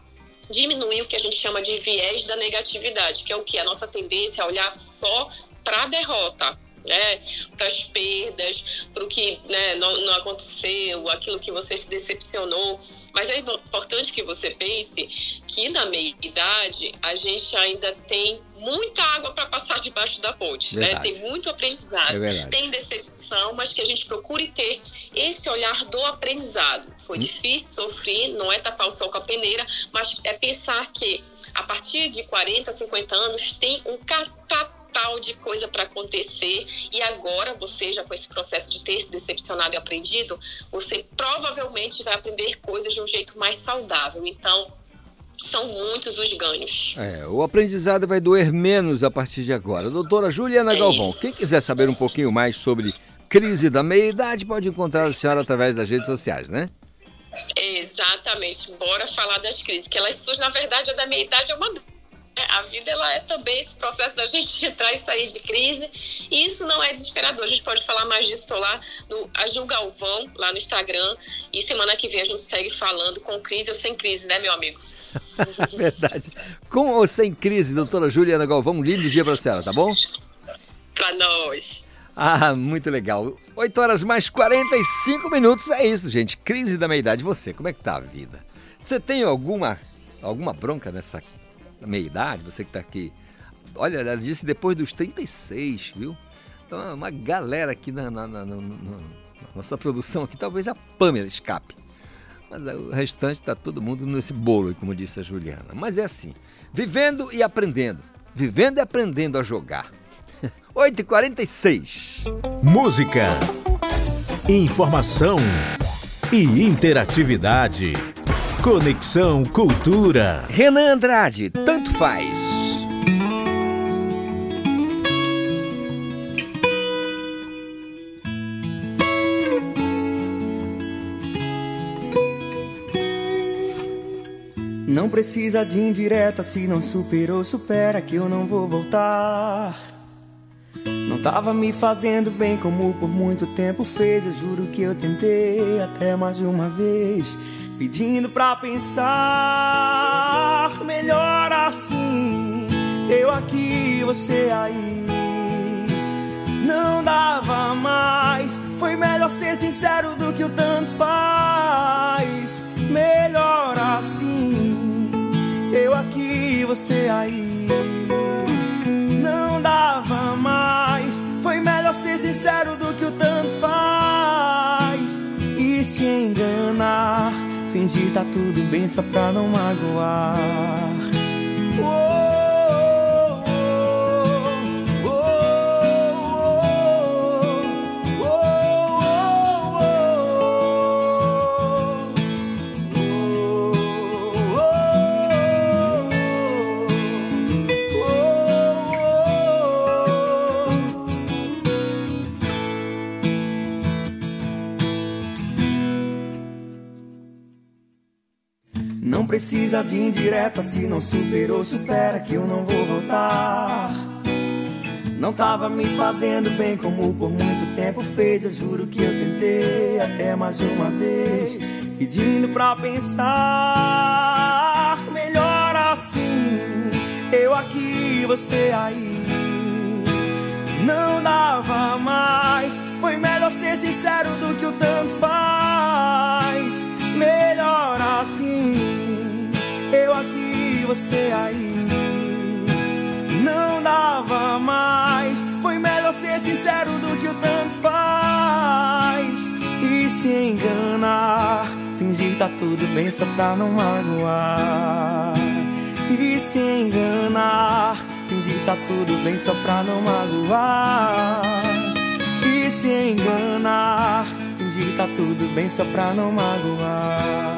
diminuir o que a gente chama de viés da negatividade, que é o que? A nossa tendência a olhar só para a derrota né, para as perdas, para o que né, não, não, aconteceu, aquilo que você se decepcionou. Mas é importante que você pense que na meia-idade a gente ainda tem muita água para passar debaixo da ponte, né? Tem muito aprendizado, É tem decepção, mas que a gente procure ter esse olhar do aprendizado. Foi Hum. difícil, sofri, não é tapar o sol com a peneira, mas é pensar que a partir de 40, 50 anos tem um catatal de coisa para acontecer e agora você já com esse processo de ter se decepcionado e aprendido, você provavelmente vai aprender coisas de um jeito mais saudável. Então, são muitos os ganhos. É, o aprendizado vai doer menos a partir de agora. Doutora Juliana É Galvão, isso. quem quiser saber um pouquinho mais sobre crise da meia-idade, pode encontrar a senhora através das redes sociais, né? Exatamente. Bora falar das crises, que elas surgem, na verdade, a da meia idade é uma a vida ela é também esse processo da gente entrar e sair de crise e isso não é desesperador. A gente pode falar mais disso lá no a Gil Galvão, lá no Instagram. E semana que vem a gente segue falando com crise ou sem crise, né, meu amigo? Verdade. Com ou sem crise, doutora Juliana Galvão, um lindo dia para a senhora, tá bom? Pra nós. Ah, muito legal. 8 horas mais 45 minutos, é isso, gente. Crise da meia-idade. Você, como é que tá a vida? Você tem alguma, alguma bronca nessa meia-idade? Você que tá aqui. Olha, ela disse depois dos 36, viu? Então, é uma galera aqui na, na- na- na- nossa produção aqui, talvez a Pamela escape. Mas é, o restante tá todo mundo nesse bolo, como disse a Juliana. Mas é assim, vivendo e aprendendo. Vivendo e aprendendo a jogar. 8h46. Música, informação e interatividade. Conexão Cultura. Renan Andrade, tanto faz. Não precisa de indireta, se não superou, supera que eu não vou voltar. Não tava me fazendo bem como por muito tempo fez. Eu juro que eu tentei até mais de uma vez, pedindo pra pensar melhor assim. Eu aqui, você aí. Não dava mais. Foi melhor ser sincero do que o tanto faz. Melhor assim. Eu aqui, você aí. Não dava mais. Foi melhor ser sincero do que o tanto faz. E se enganar. Fingir tá tudo bem só pra não magoar. Uou, precisa de indireta se não superou, supera que eu não vou voltar. Não tava me fazendo bem como por muito tempo fez. Eu juro que eu tentei até mais uma vez, pedindo pra pensar melhor assim. Eu aqui, você aí. Não dava mais. Foi melhor ser sincero do que o tanto faz. Você aí. Não dava mais. Foi melhor ser sincero do que o tanto faz. E se enganar, fingir tá tudo bem só pra não magoar. E se enganar, fingir tá tudo bem só pra não magoar. E se enganar, fingir tá tudo bem só pra não magoar.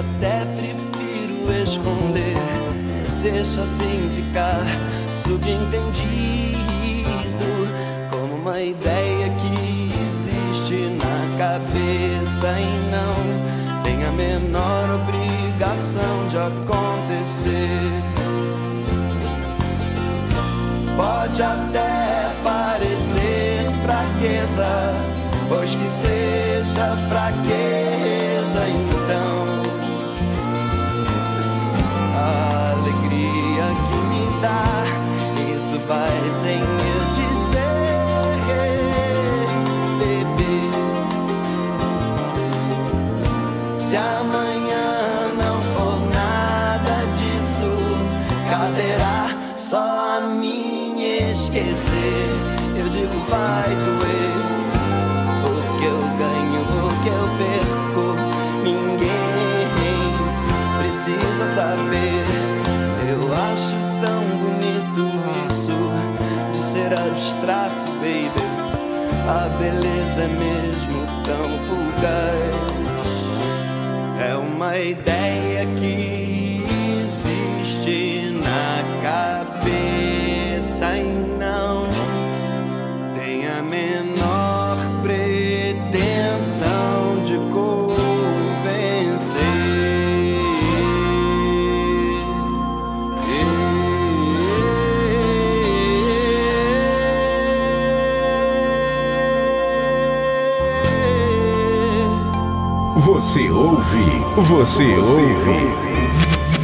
Até prefiro esconder. Deixa assim ficar subentendido como uma ideia que existe na cabeça e não tem a menor obrigação de acontecer. Isso ideia que existe na cabeça e não tem a menor pretensão de Você ouve, você ouve.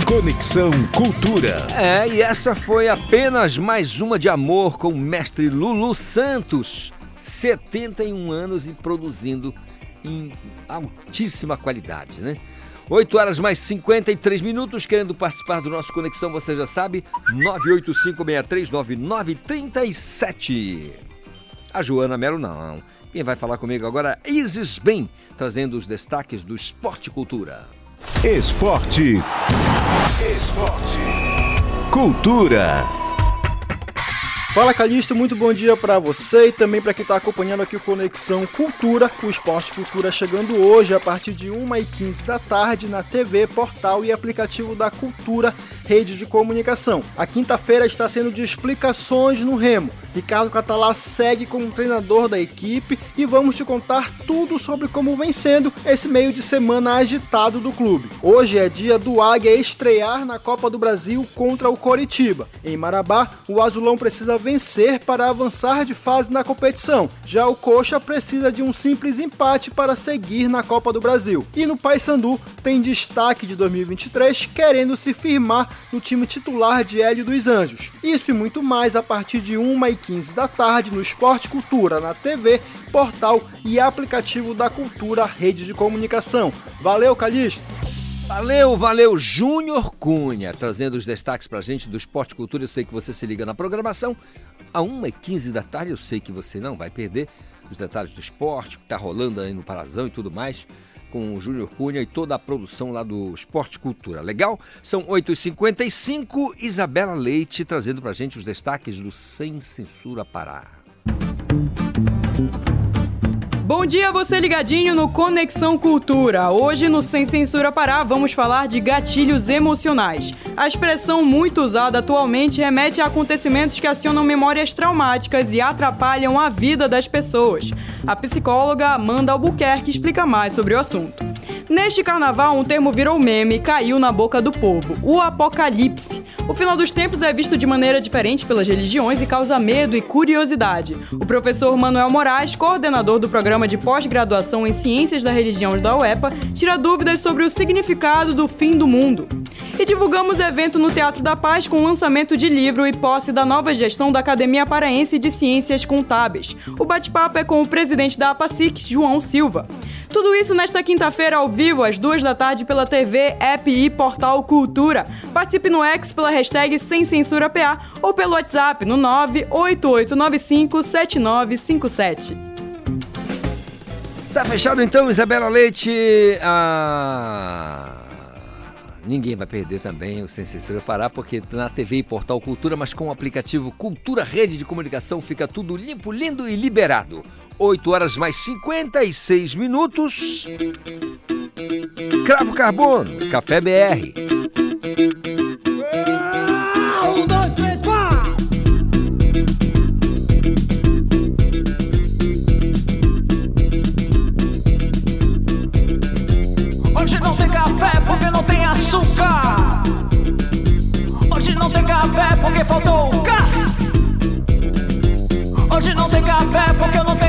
Conexão Cultura. É, e essa foi apenas mais uma de amor com o mestre Lulu Santos. 71 anos e produzindo em altíssima qualidade, né? 8 horas mais 53 minutos, querendo participar do nosso Conexão, você já sabe, 985639937. A Joana Melo não. Quem vai falar comigo agora é Isis Bem, trazendo os destaques do Esporte Cultura. Esporte. Esporte. Cultura. Fala Calixto, muito bom dia para você e também para quem está acompanhando aqui o Conexão Cultura, o Esporte Cultura chegando hoje a partir de 1h15 da tarde na TV, portal e aplicativo da Cultura, rede de comunicação. A quinta-feira está sendo de explicações no Remo. Ricardo Catalá segue como treinador da equipe e vamos te contar tudo sobre como vem sendo esse meio de semana agitado do clube. Hoje é dia do Águia estrear na Copa do Brasil contra o Coritiba. Em Marabá, o Azulão precisa vencer para avançar de fase na competição. Já o Coxa precisa de um simples empate para seguir na Copa do Brasil. E no Paysandu tem destaque de 2023 querendo se firmar no time titular de Hélio dos Anjos. Isso e muito mais a partir de 1h15 da tarde no Esporte Cultura, na TV, portal e aplicativo da Cultura Rede de Comunicação. Valeu, Calixto! Valeu, valeu, Júnior Cunha, trazendo os destaques pra gente do Esporte Cultura. Eu sei que você se liga na programação. A 1h15 da tarde, eu sei que você não vai perder os detalhes do esporte, que tá rolando aí no Parazão e tudo mais, com o Júnior Cunha e toda a produção lá do Esporte Cultura. Legal? São 8h55, Isabela Leite trazendo pra gente os destaques do Sem Censura Pará. Bom dia, você ligadinho no Conexão Cultura. Hoje no Sem Censura Pará vamos falar de gatilhos emocionais. A expressão muito usada atualmente remete a acontecimentos que acionam memórias traumáticas e atrapalham a vida das pessoas. A psicóloga Amanda Albuquerque explica mais sobre o assunto. Neste carnaval, um termo virou meme e caiu na boca do povo: o apocalipse. O final dos tempos é visto de maneira diferente pelas religiões e causa medo e curiosidade. O professor Manuel Moraes, coordenador do programa de pós-graduação em Ciências da Religião da UEPA, tira dúvidas sobre o significado do fim do mundo. E divulgamos evento no Teatro da Paz com lançamento de livro e posse da nova gestão da Academia Paraense de Ciências Contábeis. O bate-papo é com o presidente da APACIC, João Silva. Tudo isso nesta quinta-feira ao vivo, às duas da tarde, pela TV, app e portal Cultura. Participe no X pela hashtag Sem Censura PA ou pelo WhatsApp no 988957957. Tá fechado então, Isabela Leite. Ah, Ninguém vai perder também o Sem Censura Pará, porque na TV e Portal Cultura, mas com o aplicativo Cultura Rede de Comunicação fica tudo limpo, lindo e liberado. 8 horas mais 56 minutos. Cravo Carbono, Café BR. Um, dois, três, quatro. Hoje não tem café porque não tem açúcar. Hoje não tem café porque faltou gás. Hoje não tem café porque eu não tenho.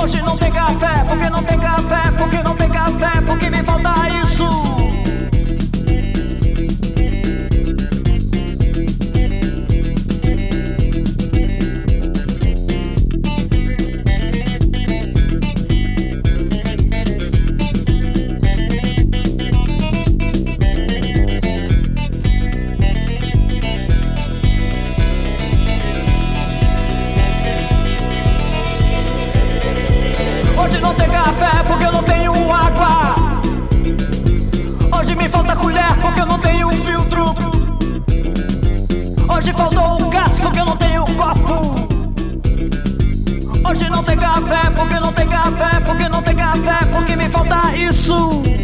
Hoje não tem café porque não tem café porque não tem café porque me falta isso. tem café? porque não tem café? Porque me falta isso.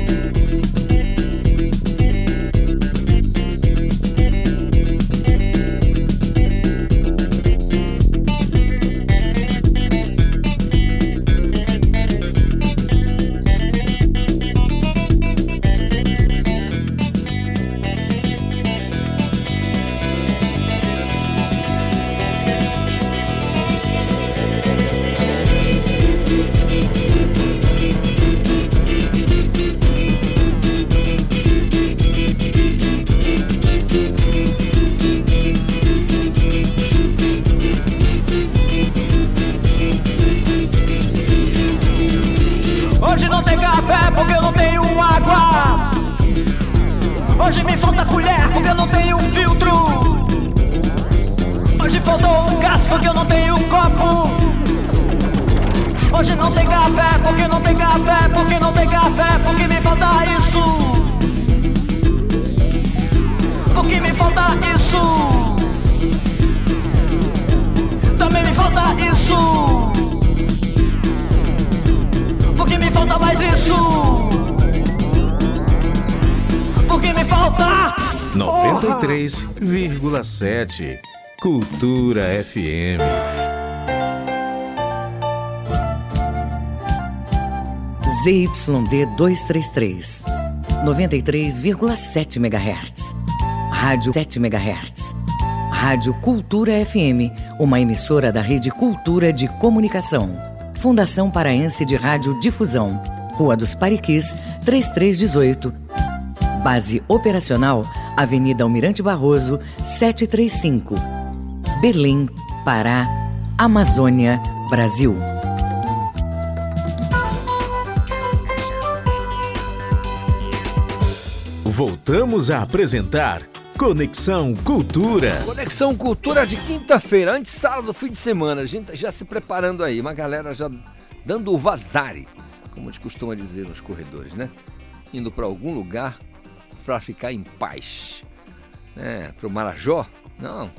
pé porque eu não tenho água. Hoje me falta colher porque eu não tenho filtro. Hoje faltou um gás porque eu não tenho copo. Hoje não tem café porque não tem café, porque não tem café, porque me falta isso. Porque me falta isso. Também me falta isso. Mais isso. Porque me falta. 93,7 Cultura FM. ZYD 233, 93,7 MHz. Rádio 7 MHz. Rádio Cultura FM, uma emissora da Rede Cultura de Comunicação. Fundação Paraense de Rádio Difusão. Rua dos Pariquis, 3318. Base operacional, Avenida Almirante Barroso, 735. Berlim, Pará, Amazônia, Brasil. Voltamos a apresentar Conexão Cultura. Conexão Cultura de quinta-feira, antes sala do fim de semana. A gente tá já se preparando aí, uma galera já dando o vazare, como a gente costuma dizer nos corredores, né? Indo para algum lugar para ficar em paz. Né? Para o Marajó? Não,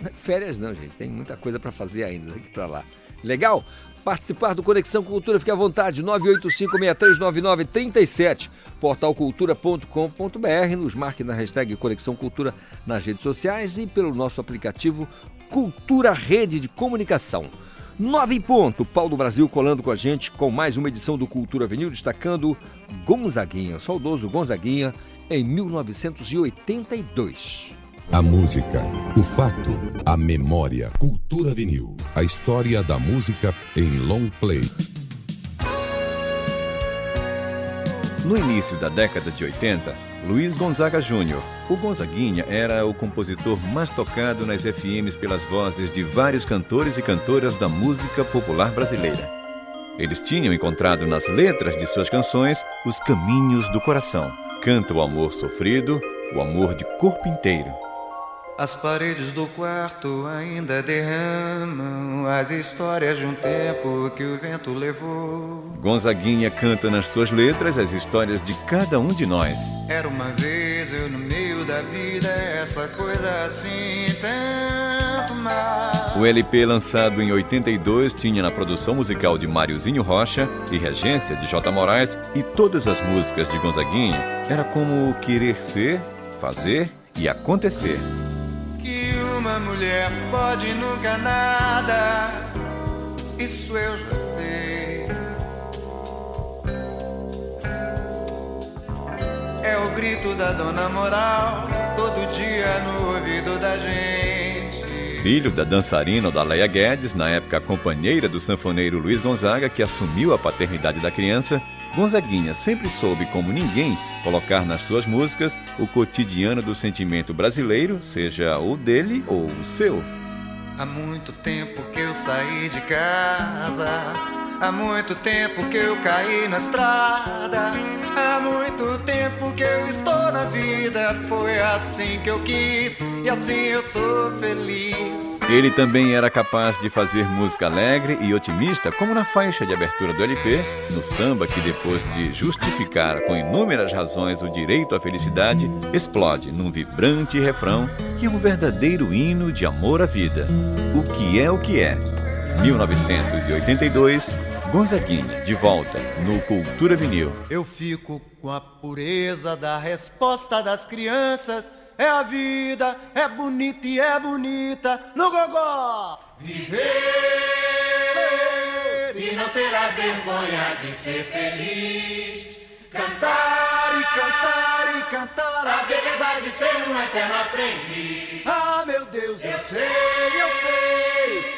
não é férias não, gente. Tem muita coisa para fazer ainda daqui para lá. Legal? Participar do Conexão Cultura, fique à vontade, 985-639937, portalcultura.com.br, nos marque na hashtag Conexão Cultura nas redes sociais e pelo nosso aplicativo Cultura Rede de Comunicação. 9 em ponto, Paulo do Brasil colando com a gente com mais uma edição do Cultura Avenil, destacando Gonzaguinha, o saudoso Gonzaguinha, em 1982. A música, o fato, a memória. Cultura vinil. A história da música em long play. No início da década de 80, Luiz Gonzaga Júnior, o Gonzaguinha, era o compositor mais tocado nas FMs pelas vozes de vários cantores e cantoras da música popular brasileira. Eles tinham encontrado nas letras de suas canções os caminhos do coração. Canta o amor sofrido, o amor de corpo inteiro. As paredes do quarto ainda derramam as histórias de um tempo que o vento levou. Gonzaguinha canta nas suas letras as histórias de cada um de nós. Era uma vez eu no meio da vida, essa coisa assim, tanto mais. O LP lançado em 82 tinha na produção musical de Máriozinho Rocha e regência de J. Moraes e todas as músicas de Gonzaguinha era como querer ser, fazer e acontecer. Mulher pode nunca nada, isso eu já sei. É o grito da dona moral, todo dia no ouvido da gente. Filho da dançarina Odaleia Guedes, na época companheira do sanfoneiro Luiz Gonzaga, que assumiu a paternidade da criança, Gonzaguinha sempre soube, como ninguém, colocar nas suas músicas o cotidiano do sentimento brasileiro, seja o dele ou o seu. Há muito tempo que eu saí de casa. Há muito tempo que eu caí na estrada. Há muito tempo que eu estou na vida. Foi assim que eu quis e assim eu sou feliz. Ele também era capaz de fazer música alegre e otimista, como na faixa de abertura do LP, no samba que, depois de justificar com inúmeras razões o direito à felicidade, explode num vibrante refrão que é um verdadeiro hino de amor à vida. O que é o que é? 1982, Gonzaguinha, de volta no Cultura Vinil. Eu fico com a pureza da resposta das crianças. É a vida, é bonita e é bonita no gogó. Viver e não terá vergonha de ser feliz. Cantar e cantar e cantar a beleza de ser um eterno aprendiz. Ah, meu Deus, eu sei, eu sei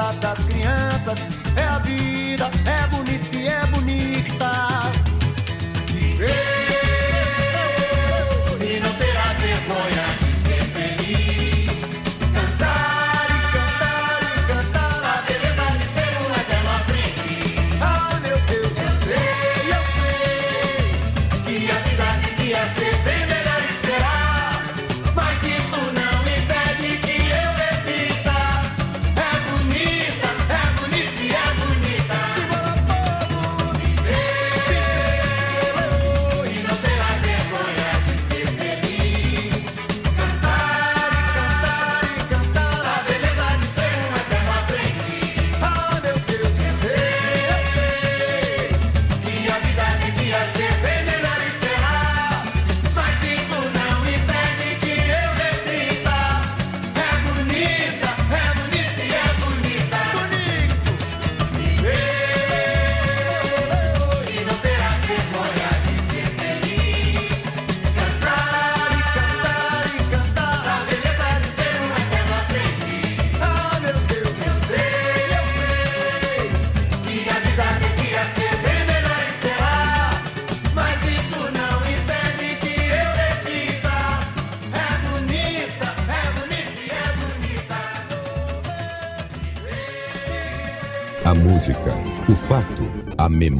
resposta das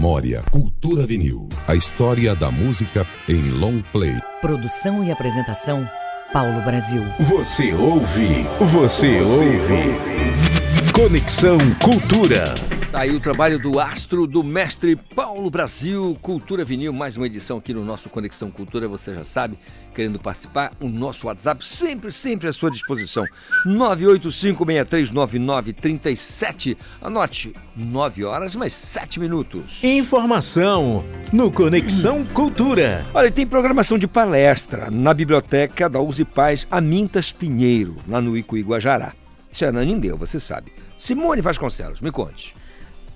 memória. Cultura vinil. A história da música em long play. Produção e apresentação, Paulo Brasil. Você ouve, você ouve. Conexão Cultura. Tá aí o trabalho do astro do mestre Paulo Brasil, Cultura Vinil, mais uma edição aqui no nosso Conexão Cultura, você já sabe, querendo participar, o nosso WhatsApp sempre, sempre à sua disposição. 985639937. Anote, 9 horas mais 7 minutos. Informação no Conexão Cultura. Olha, tem programação de palestra na biblioteca da Uzi Paz Amintas Pinheiro, lá no Icuí Guajará. Isso é Nanindeu, você sabe. Simone Vasconcelos, me conte.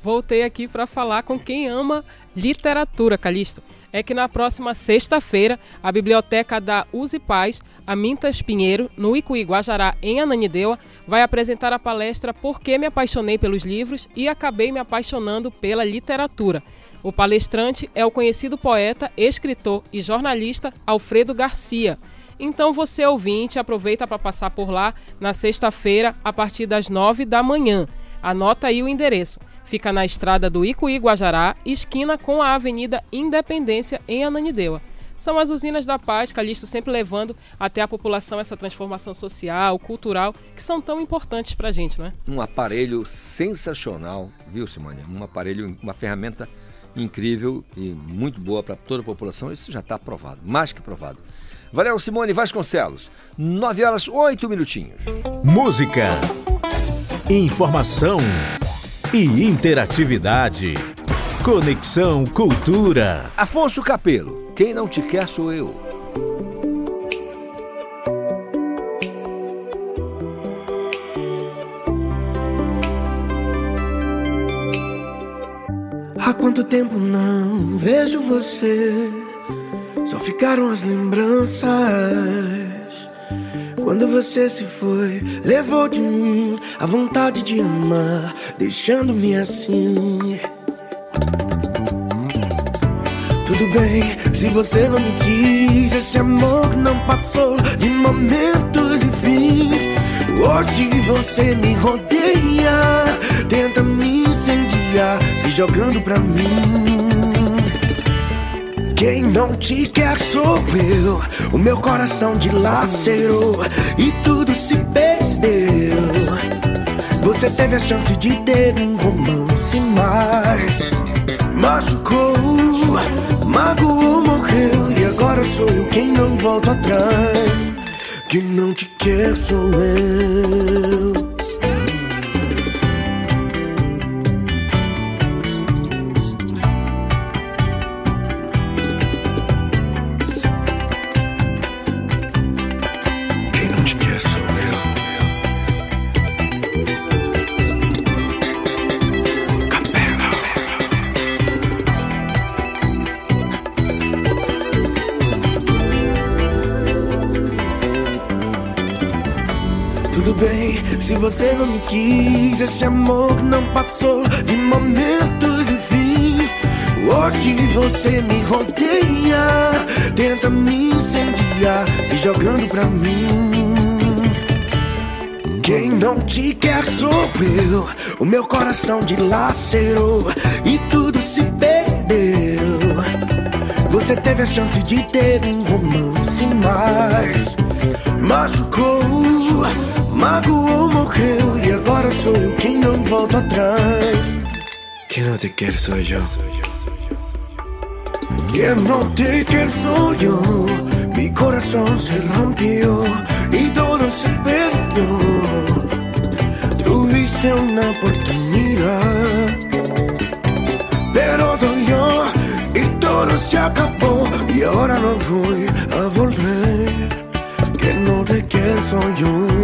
Voltei aqui para falar com quem ama literatura, Calixto. É que na próxima sexta-feira, a biblioteca da Uzi Paz, Amintas Pinheiro, no Icuí Guajará, em Ananindeua, vai apresentar a palestra Por que me apaixonei pelos livros e acabei me apaixonando pela literatura. O palestrante é o conhecido poeta, escritor e jornalista Alfredo Garcia. Então você ouvinte, aproveita para passar por lá na sexta-feira a partir das nove da manhã. Anota aí o endereço. Fica na estrada do Icuí Guajará, esquina com a Avenida Independência, em Ananindeua. São as usinas da paz, Calixto sempre levando até a população essa transformação social, cultural, que são tão importantes para a gente, não é? Um aparelho sensacional, viu, Simone? Um aparelho, uma ferramenta incrível e muito boa para toda a população. Isso já está provado, mais que provado. Valeu, Simone Vasconcelos. 9 horas 8 minutinhos. Música, informação e interatividade. Conexão Cultura. Afonso Capelo, quem não te quer sou eu. Há quanto tempo não vejo você? Só ficaram as lembranças. Quando você se foi, levou de mim a vontade de amar, deixando-me assim. Tudo bem, se você não me quis, esse amor não passou de momentos e fins. Hoje você me rodeia, tenta me incendiar, se jogando pra mim. Quem não te quer sou eu. O meu coração dilacerou e tudo se perdeu. Você teve a chance de ter um romance, mas machucou, magoou, morreu. E agora sou eu quem não volta atrás. Quem não te quer sou eu. Você não me quis, esse amor não passou de momentos e fins. Hoje você me rodeia, tenta me incendiar, se jogando pra mim. Quem não te quer sou eu, o meu coração dilacerou e tudo se perdeu. Você teve a chance de ter um romance, mas machucou, magoou, morreu. E agora sou eu quem não volta atrás. Quem não te quer sou eu. Quem não te quer sou eu. Mi corazón se rompió y todo se perdió. Tuviste una oportunidad, pero dolió y todo se acabó. Y ahora no voy a volver. Que no te quiero soy yo.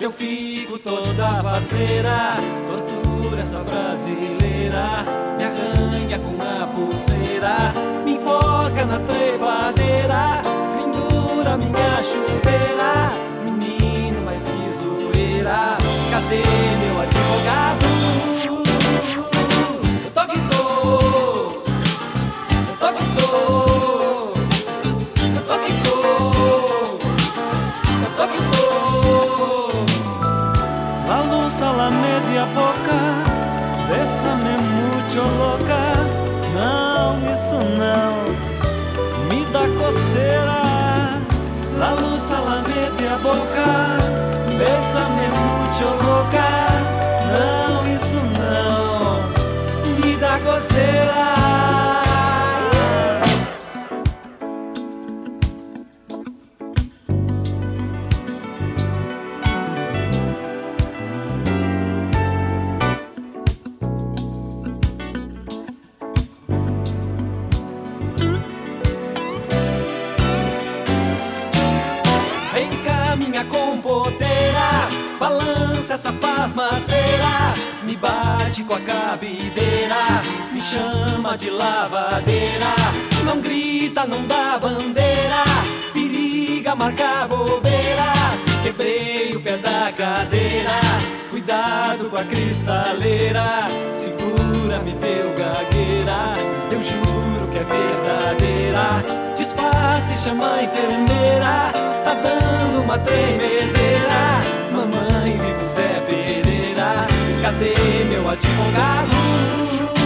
Eu fico toda faceira, bésame mucho cuidado com a cristaleira. Segura, me deu gagueira, eu juro que é verdadeira. Disfarce, chama a enfermeira, tá dando uma tremedeira. Mamãe, vivo Zé Pereira, cadê meu advogado?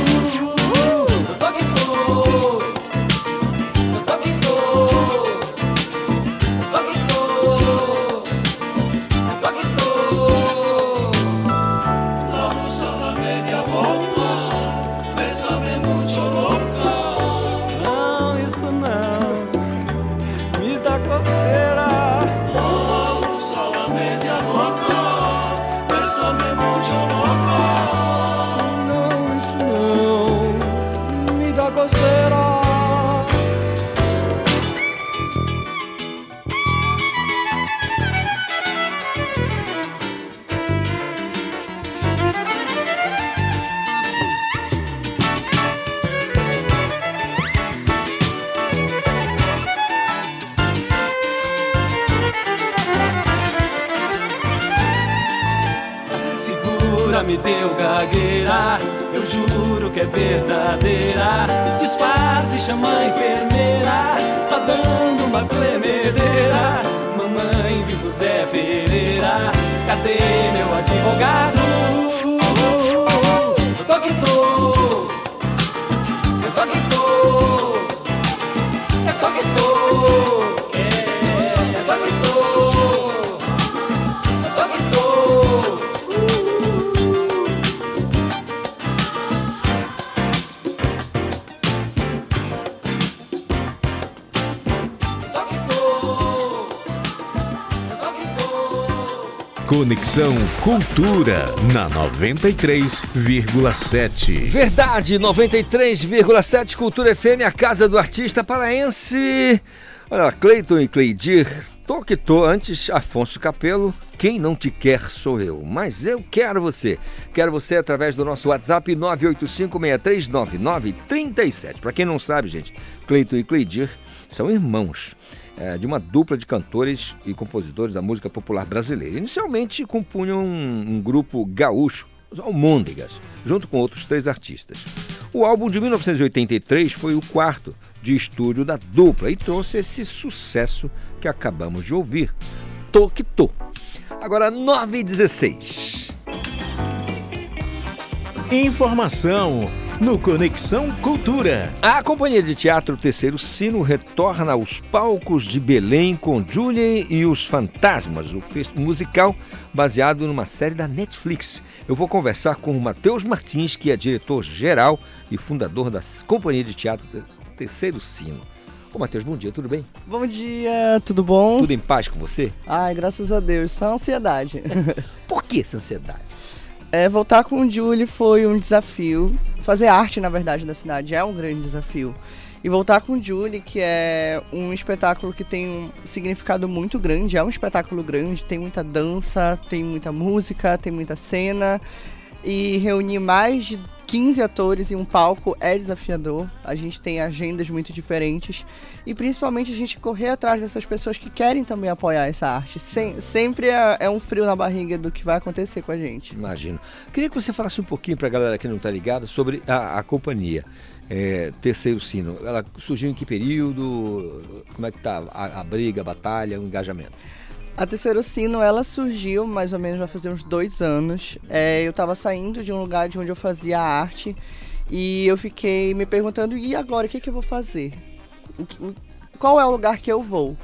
Cultura na 93,7. Verdade, 93,7 Cultura FM, a casa do artista paraense. Olha, Cleiton e Cleidir, tô que tô. Antes, Afonso Capelo, quem não te quer sou eu. Mas eu quero você. Quero você através do nosso WhatsApp 985639937. Para quem não sabe, gente, Cleiton e Cleidir são irmãos. É, de uma dupla de cantores e compositores da música popular brasileira. Inicialmente compunham um, um grupo gaúcho, os Almôndegas, junto com outros três artistas. O álbum de 1983 foi o quarto de estúdio da dupla e trouxe esse sucesso que acabamos de ouvir, Tô que Tô. Agora 9 e 16. Informação no Conexão Cultura. A companhia de teatro Terceiro Sino retorna aos palcos de Belém com Julie e os Fantasmas, o musical baseado numa série da Netflix. Eu vou conversar com o Matheus Martins, que é diretor-geral e fundador da companhia de teatro Te- Terceiro Sino. Ô Matheus, bom dia, tudo bem? Bom dia, tudo bom? Tudo em paz com você? Ai, graças a Deus, só ansiedade. Por que essa ansiedade? É, voltar com o Julie foi um desafio. Fazer arte, na verdade, da cidade é um grande desafio. E voltar com o Julie, que é um espetáculo que tem um significado muito grande, é um espetáculo grande, tem muita dança, tem muita música, tem muita cena. E reunir mais de 15 atores em um palco é desafiador. A gente tem agendas muito diferentes. E principalmente a gente correr atrás dessas pessoas que querem também apoiar essa arte. Sem- sempre é, é um frio na barriga do que vai acontecer com a gente. Imagino. Queria que você falasse um pouquinho para a galera que não está ligada sobre a, a companhia. é, Terceiro Sino. Ela surgiu em que período? Como é que tá a, a briga, a batalha, o engajamento? A Terceiro Sino, ela surgiu mais ou menos vai fazer uns dois anos. É, eu tava saindo de um lugar de onde eu fazia arte e eu fiquei me perguntando, e agora, o que, que eu vou fazer? Qual é o lugar que eu vou?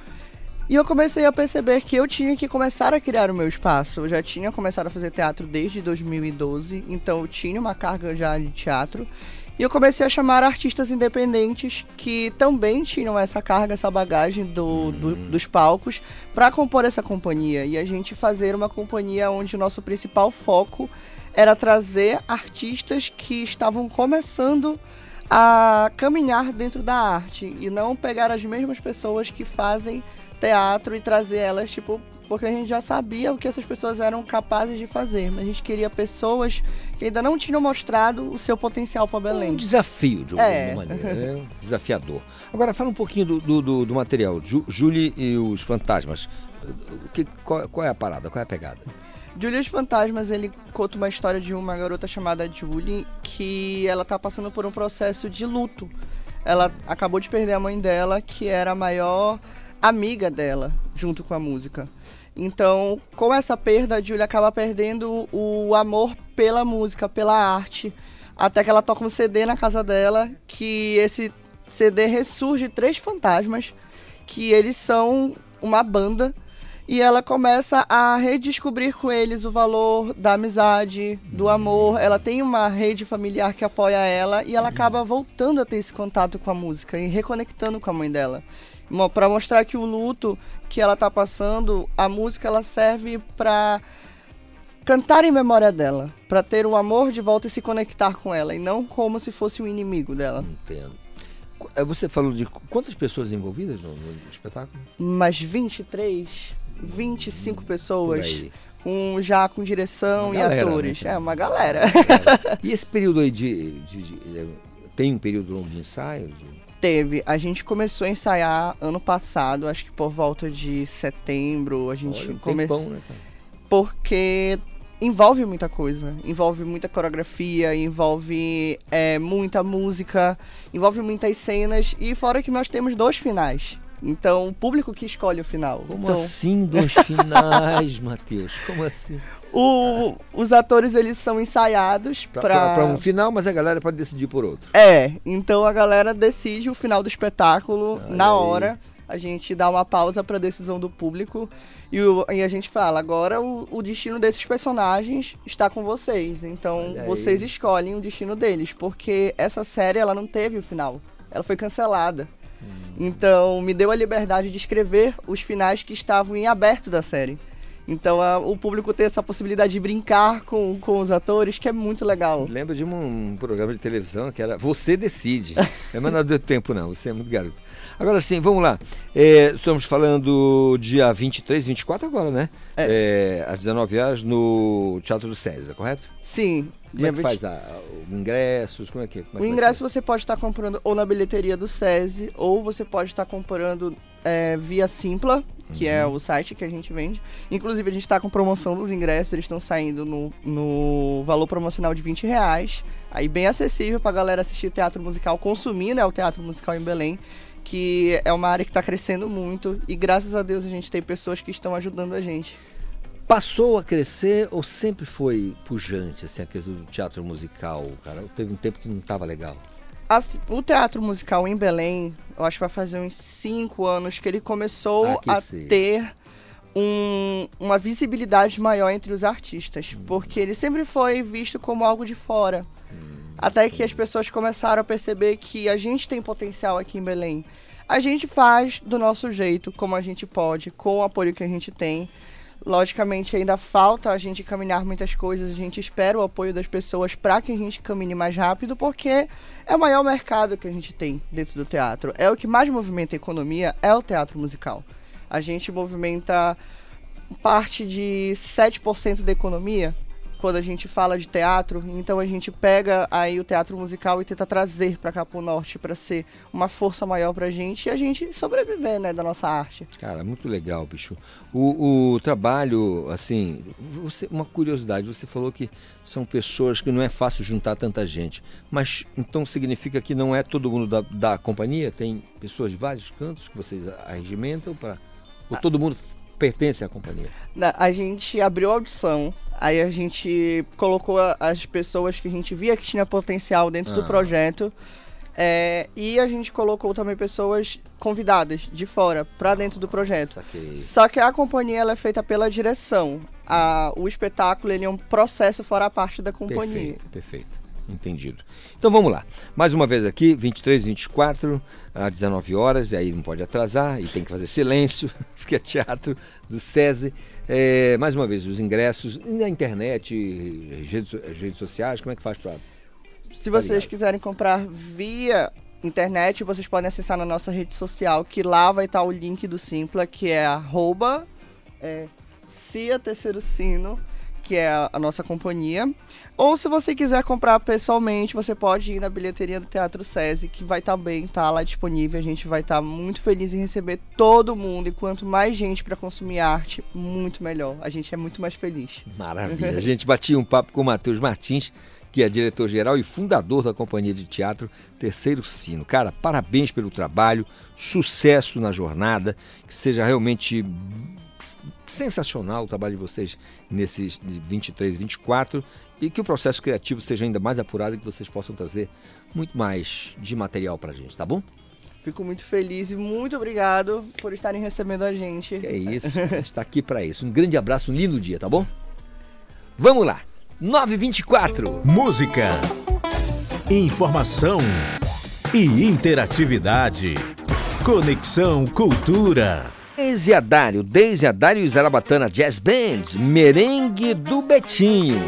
E eu comecei a perceber que eu tinha que começar a criar o meu espaço. Eu já tinha começado a fazer teatro desde 2012, então eu tinha uma carga já de teatro. E eu comecei a chamar artistas independentes que também tinham essa carga, essa bagagem do, do- dos palcos para compor essa companhia. E a gente fazer uma companhia onde o nosso principal foco era trazer artistas que estavam começando a caminhar dentro da arte e não pegar as mesmas pessoas que fazem teatro e trazer elas, tipo, porque a gente já sabia o que essas pessoas eram capazes de fazer, mas a gente queria pessoas que ainda não tinham mostrado o seu potencial para Belém. Um desafio, de É. alguma maneira. É um desafiador. Agora, fala um pouquinho do, do, do- do material. Ju, Julie e os Fantasmas. que, qual, qual é a parada? Qual é a pegada? Julia os Fantasmas, ele conta uma história de uma garota chamada Julie que ela tá passando por um processo de luto. Ela acabou de perder a mãe dela, que era a maior amiga dela, junto com a música. Então, com essa perda, a Julia acaba perdendo o amor pela música, pela arte. Até que ela toca um CD na casa dela, que esse CD ressurge três fantasmas, que eles são uma banda. E ela começa a redescobrir com eles o valor da amizade, do amor. Ela tem uma rede familiar que apoia ela e ela acaba voltando a ter esse contato com a música e reconectando com a mãe dela. Para mostrar que o luto que ela tá passando, a música ela serve para cantar em memória dela, para ter o amor de volta e se conectar com ela, e não como se fosse um inimigo dela. Entendo. Eh, Você falou de quantas pessoas envolvidas no, no espetáculo? Mas 23, 25 Por pessoas, com, já com direção Uma e galera, atores. né? É, uma galera. E esse período aí de. de- de- eh, tem um período longo de ensaio? De- Teve. A gente começou a ensaiar ano passado, acho que por volta de setembro. A gente Olha, um começou. né? Porque envolve muita coisa. Envolve muita coreografia, envolve é, muita música, envolve muitas cenas. E fora que nós temos dois finais. Então, o público que escolhe o final. Como então, assim dois finais, Matheus? Como assim? o- os atores, eles são ensaiados pra um final, mas a galera pode decidir por outro. É, então a galera decide o final do espetáculo Olha na hora. A gente dá uma pausa pra decisão do público e, o- e a gente fala: agora o, o destino desses personagens está com vocês. Então vocês escolhem o destino deles, porque essa série ela não teve o final, ela foi cancelada. Então me deu a liberdade de escrever os finais que estavam em aberto da série. Então a- o público ter essa possibilidade de brincar com, com os atores, que é muito legal. Lembro de um, programa de televisão que era Você Decide. É, mas não deu tempo, não. Você é muito garoto. Agora sim, vamos lá. É, estamos falando dia 23, 24 agora, né? É, às 19 horas no Teatro do César, correto? Sim. Como é que dia faz a, o ingressos? Como é que, como é O ingresso você pode estar comprando ou na bilheteria do SESI, ou você pode estar comprando é, via Simpla, que é Uhum. o site que a gente vende. Inclusive, a gente está com promoção dos ingressos, eles estão saindo no, no valor promocional de 20 reais. Aí bem acessível pra galera assistir teatro musical, consumir né, o teatro musical em Belém, que é uma área que está crescendo muito. E graças a Deus a gente tem pessoas que estão ajudando a gente. Passou a crescer ou sempre foi pujante, assim, a questão do teatro musical, cara? Teve um tempo que não estava legal. Assim, o teatro musical em Belém, eu acho que vai fazer uns cinco anos que ele começou a Aquecer. ter um- uma visibilidade maior entre os artistas, porque ele sempre foi visto como algo de fora. Até que as pessoas começaram a perceber que a gente tem potencial aqui em Belém. A gente faz do nosso jeito, como a gente pode, com o apoio que a gente tem. Logicamente, ainda falta a gente caminhar muitas coisas. A gente espera o apoio das pessoas para que a gente caminhe mais rápido, porque é o maior mercado que a gente tem dentro do teatro. É o que mais movimenta a economia, é o teatro musical. A gente movimenta parte de 7% da economia quando a gente fala de teatro. Então a gente pega aí o teatro musical e tenta trazer para cá pro norte para ser uma força maior pra gente e a gente sobreviver, né, da nossa arte. Cara, muito legal, bicho. O, o trabalho, assim, você, uma curiosidade, você falou que são pessoas que não é fácil juntar tanta gente, mas então significa que não é todo mundo da, da companhia? Tem pessoas de vários cantos que vocês arregimentam para ou todo mundo pertence à companhia? A gente abriu a audição, aí a gente colocou as pessoas que a gente via que tinha potencial dentro do Ah. projeto. é, e a gente colocou também pessoas convidadas de fora para dentro do projeto. Saquei. Só que a companhia ela é feita pela direção. A- o espetáculo ele é um processo fora a parte da companhia. Perfeito, perfeito. Entendido. Então vamos lá. Mais uma vez aqui, 23, 24, às 19 horas, e aí não pode atrasar, e tem que fazer silêncio, porque é teatro do SESI. É, mais uma vez, os ingressos na internet, redes, redes sociais, como é que faz para. Se vocês quiserem comprar via internet, vocês podem acessar na nossa rede social, que lá vai estar o link do Simpla, que é arroba é, Cia Terceiro Sino, que é a, nossa companhia. Ou se você quiser comprar pessoalmente, você pode ir na bilheteria do Teatro SESI, que vai também estar lá disponível. A gente vai estar muito feliz em receber todo mundo. E quanto mais gente para consumir arte, muito melhor. A gente é muito mais feliz. Maravilha. A gente batia um papo com o Matheus Martins, que é diretor-geral e fundador da companhia de teatro Terceiro Sino. Cara, parabéns pelo trabalho, sucesso na jornada, que seja realmente sensacional o trabalho de vocês nesses 23 e 24 e que o processo criativo seja ainda mais apurado e que vocês possam trazer muito mais de material pra gente, tá bom? Fico muito feliz e muito obrigado por estarem recebendo a gente. É isso, a gente está aqui para isso. Um grande abraço, um lindo dia, tá bom? Vamos lá. 924. Música, informação e interatividade. Conexão Cultura. Deise Adário, Deise Adário e Zarabatana Jazz Band, Merengue do Betinho.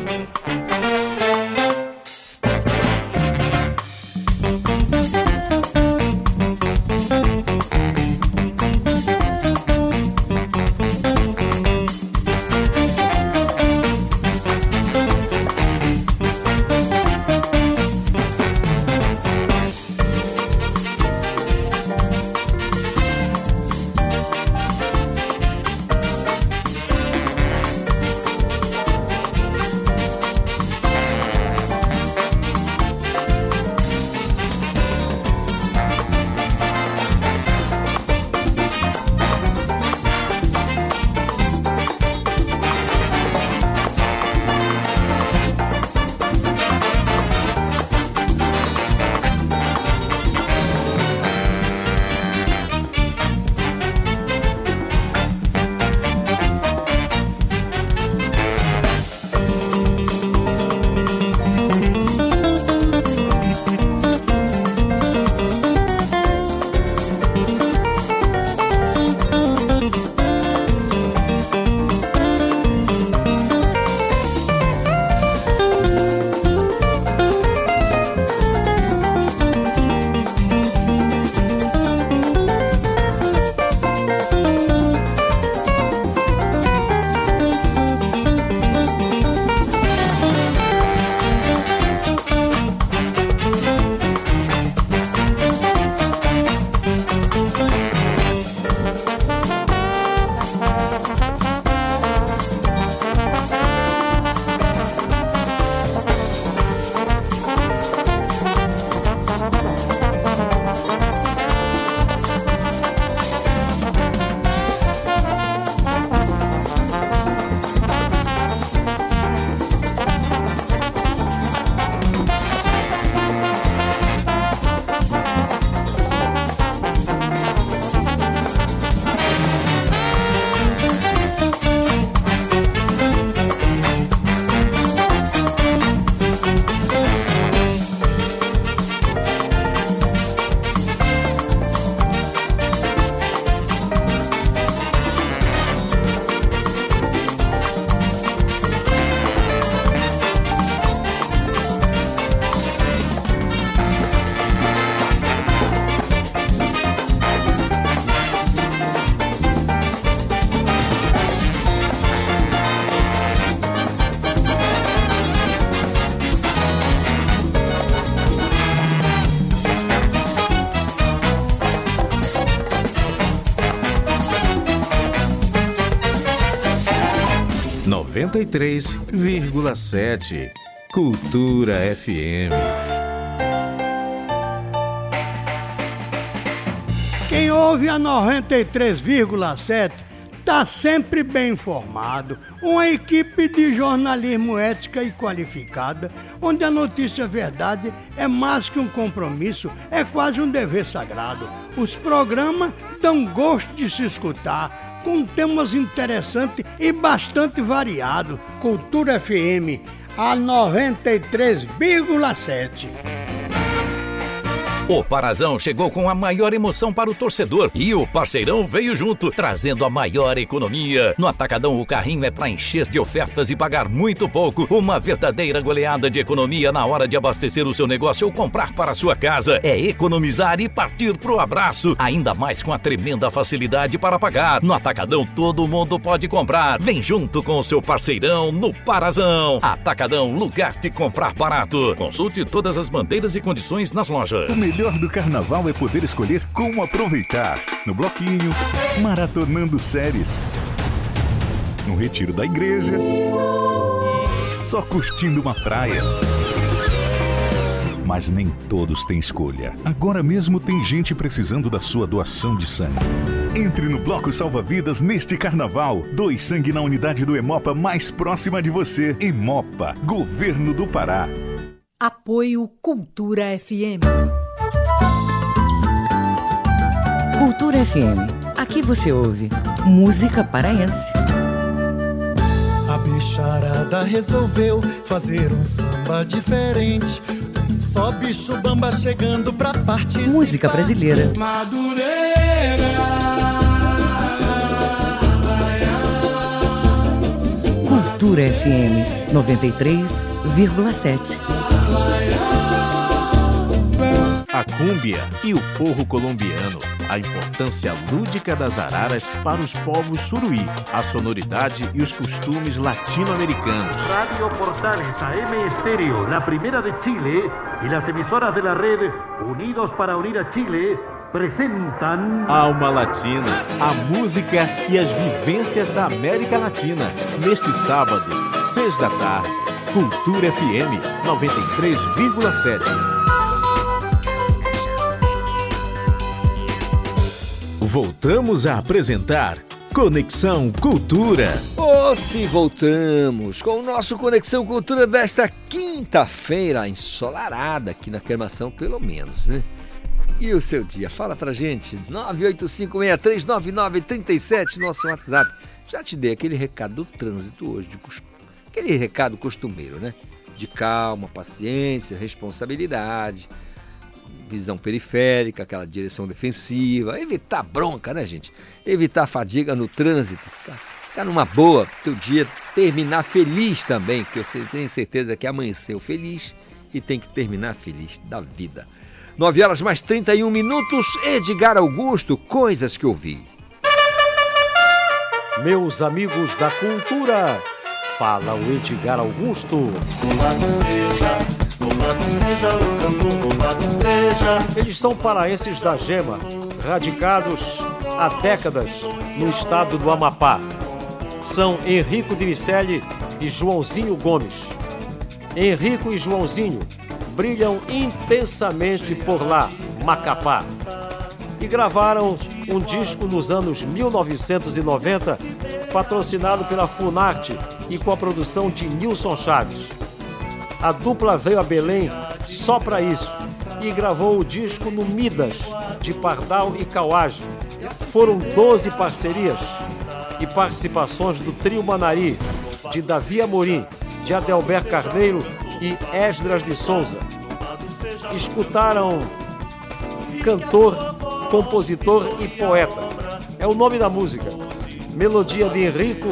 Noventa e três vírgula sete. Cultura FM. Quem ouve a 93,7 está sempre bem informado. Uma equipe de jornalismo ética e qualificada, onde a notícia verdade é mais que um compromisso, é quase um dever sagrado. Os programas dão gosto de se escutar, com temas interessantes e bastante variados. Cultura FM, a 93,7. O Parazão chegou com a maior emoção para o torcedor e o parceirão veio junto, trazendo a maior economia. No Atacadão, o carrinho é para encher de ofertas e pagar muito pouco. Uma verdadeira goleada de economia na hora de abastecer o seu negócio ou comprar para a sua casa. É economizar e partir pro abraço. Ainda mais com a tremenda facilidade para pagar. No Atacadão, todo mundo pode comprar. Vem junto com o seu parceirão no Parazão. Atacadão, lugar de comprar barato. Consulte todas as bandeiras e condições nas lojas. Melhor do carnaval é poder escolher como aproveitar. No bloquinho, maratonando séries. No retiro da igreja. Só curtindo uma praia. Mas nem todos têm escolha. Agora mesmo tem gente precisando da sua doação de sangue. Entre no Bloco Salva Vidas neste carnaval. Doe sangue na unidade do Hemopa mais próxima de você. Hemopa, Governo do Pará. Apoio Cultura FM. Cultura FM. Aqui você ouve música paraense. A bicharada resolveu fazer um samba diferente. Só bicho bamba chegando pra participar. Música brasileira. Cultura FM 93,7. A cúmbia e o porro colombiano. A importância lúdica das araras para os povos suruí. A sonoridade e os costumes latino-americanos. Radio Portales AM Estéreo, la primera de Chile, y las emisoras de la red Unidos para Unir a Chile presentan. Alma Latina. A música e as vivências da América Latina. Neste sábado, seis da tarde. Cultura FM 93,7. Voltamos a apresentar Conexão Cultura. Oh, se voltamos com o nosso Conexão Cultura desta quinta-feira ensolarada aqui na Queimação, pelo menos, né? E o seu dia? Fala pra gente. 985639937, nosso WhatsApp. Já te dei aquele recado do trânsito hoje, de cos- aquele recado costumeiro, né? De calma, paciência, responsabilidade, visão periférica, aquela direção defensiva, evitar bronca, né, gente? Evitar fadiga no trânsito, ficar, ficar numa boa, teu dia terminar feliz também, porque você tem certeza que amanheceu feliz e tem que terminar feliz da vida. 9 horas mais 31 minutos, Edgar Augusto, coisas que eu vi. Meus amigos da cultura, fala o Edgar Augusto. Louvado seja, louvado seja o. Eles são paraenses da Gema, radicados há décadas no estado do Amapá. São Henrico de Miceli e Joãozinho Gomes. Henrico e Joãozinho brilham intensamente por lá, Macapá. E gravaram um disco nos anos 1990, patrocinado pela Funarte e com a produção de Nilson Chaves. A dupla veio a Belém só para isso e gravou o disco no Midas, de Pardal e Cauage. Foram 12 parcerias e participações do Trio Manari, de Davi Amorim, de Adelber Carneiro e Esdras de Souza. Escutaram cantor, compositor e poeta. É o nome da música. Melodia de Henrico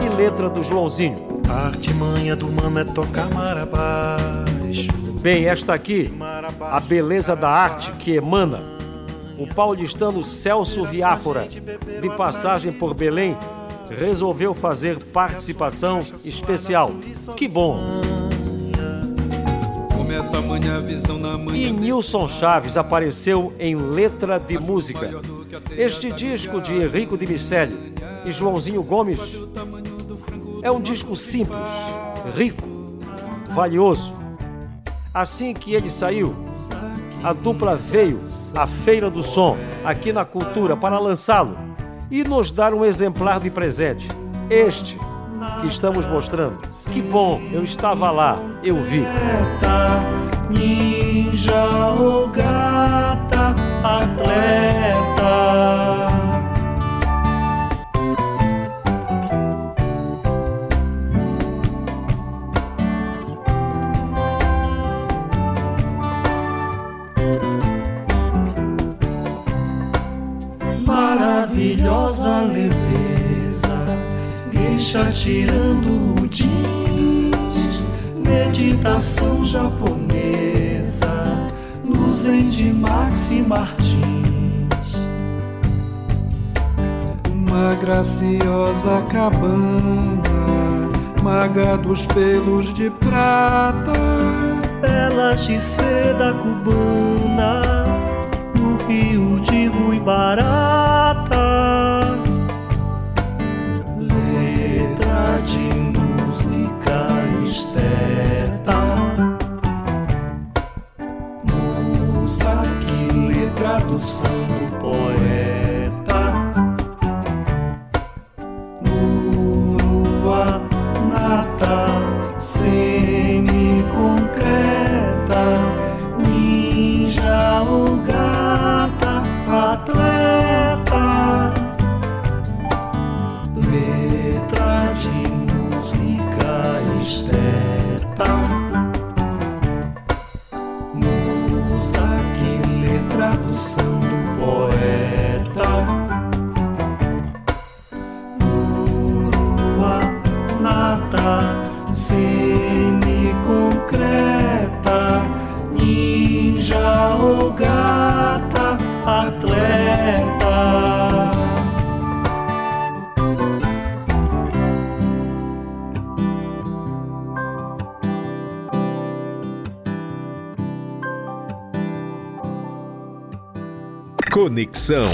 e letra do Joãozinho. A artimanha do mano é tocar marabás. Bem, esta aqui, a beleza da arte que emana. O paulistano Celso Viáfora, de passagem por Belém, resolveu fazer participação especial. Que bom! E Nilson Chaves apareceu em letra de música. Este disco de Henrico de Miceli e Joãozinho Gomes é um disco simples, rico, valioso. Assim que ele saiu, a dupla veio à Feira do Som, aqui na Cultura, para lançá-lo e nos dar um exemplar de presente. Este que estamos mostrando. Que bom, eu estava lá, eu vi. Ninja ou gata, atleta. Leveza, deixa tirando o jeans, meditação japonesa, no zen de Maxi Martins. Uma graciosa cabana, maga dos pelos de prata, pelas de seda cubana no rio de Rui esteta. Musa que lê tradução do poeta. Conexão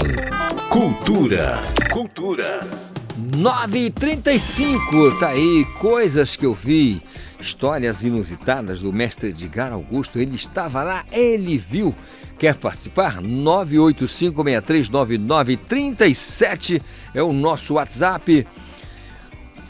Cultura. Cultura. 9h35, tá aí, coisas que eu vi, histórias inusitadas do mestre Edgar Augusto. Ele estava lá, ele viu. Quer participar? 985639937 é o nosso WhatsApp.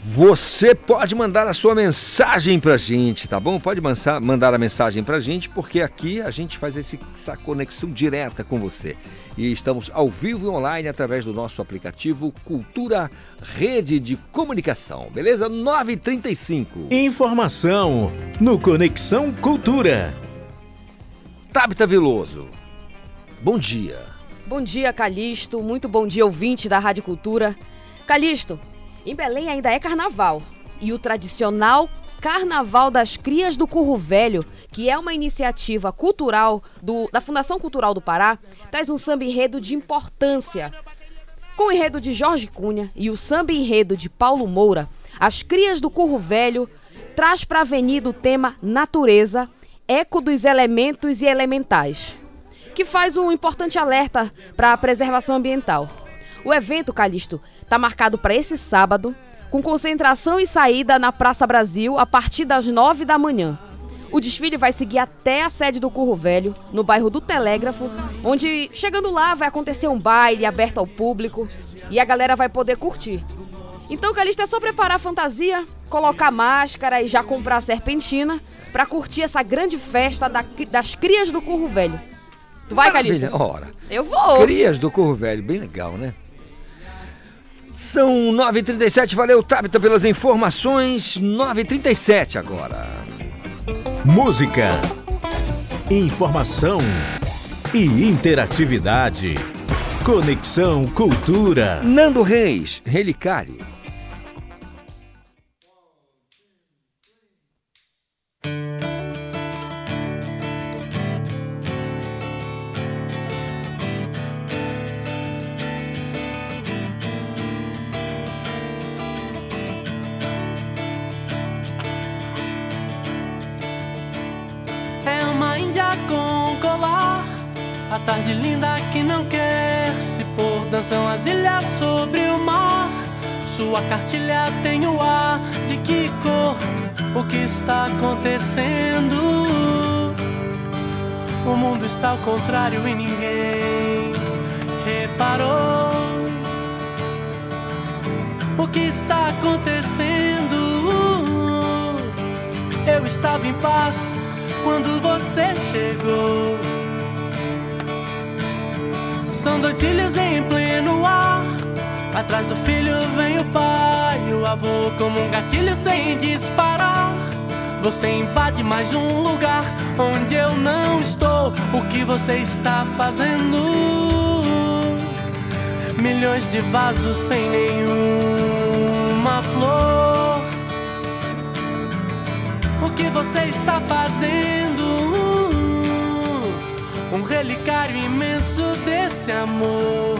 Você pode mandar a sua mensagem pra gente, tá bom? Pode mandar a mensagem pra gente, porque aqui a gente faz essa conexão direta com você. E estamos ao vivo e online através do nosso aplicativo Cultura Rede de Comunicação, beleza? 935. Informação no Conexão Cultura. Tabita Veloso, bom dia. Bom dia, Calixto. Muito bom dia, ouvinte da Rádio Cultura. Calixto, em Belém ainda é carnaval. E o tradicional Carnaval das Crias do Curro Velho, que é uma iniciativa cultural do- da Fundação Cultural do Pará, traz um samba enredo de importância. Com o enredo de Jorge Cunha e o samba enredo de Paulo Moura, as Crias do Curro Velho traz para a avenida o tema Natureza, Eco dos Elementos e Elementais que faz um importante alerta para a preservação ambiental. O evento, Calixto, está marcado para esse sábado, com concentração e saída na Praça Brasil a partir das nove da manhã. O desfile vai seguir até a sede do Curro Velho, no bairro do Telégrafo, onde, chegando lá, vai acontecer um baile aberto ao público e a galera vai poder curtir. Então, Calixto, é só preparar a fantasia, colocar máscara e já comprar a serpentina para curtir essa grande festa da- das crias do Curro Velho. Tu vai? Maravilha, Ora. Eu vou. Crias do Corro Velho, bem legal, né? São 9h37, valeu, Tabita, pelas informações. 9h37 agora. Música, informação e interatividade. Conexão Cultura. Nando Reis, Relicário. Com colar, a tarde linda que não quer se pôr. Dançam as ilhas sobre o mar. Sua cartilha tem o ar de que cor? O que está acontecendo? O mundo está ao contrário e ninguém reparou. O que está acontecendo? Eu estava em paz quando você chegou. São dois filhos em pleno ar. Atrás do filho vem o pai, o avô como um gatilho sem disparar. Você invade mais um lugar onde eu não estou. O que você está fazendo? milhões de vasos sem nenhuma flor. Que você está fazendo? Um relicário imenso desse amor.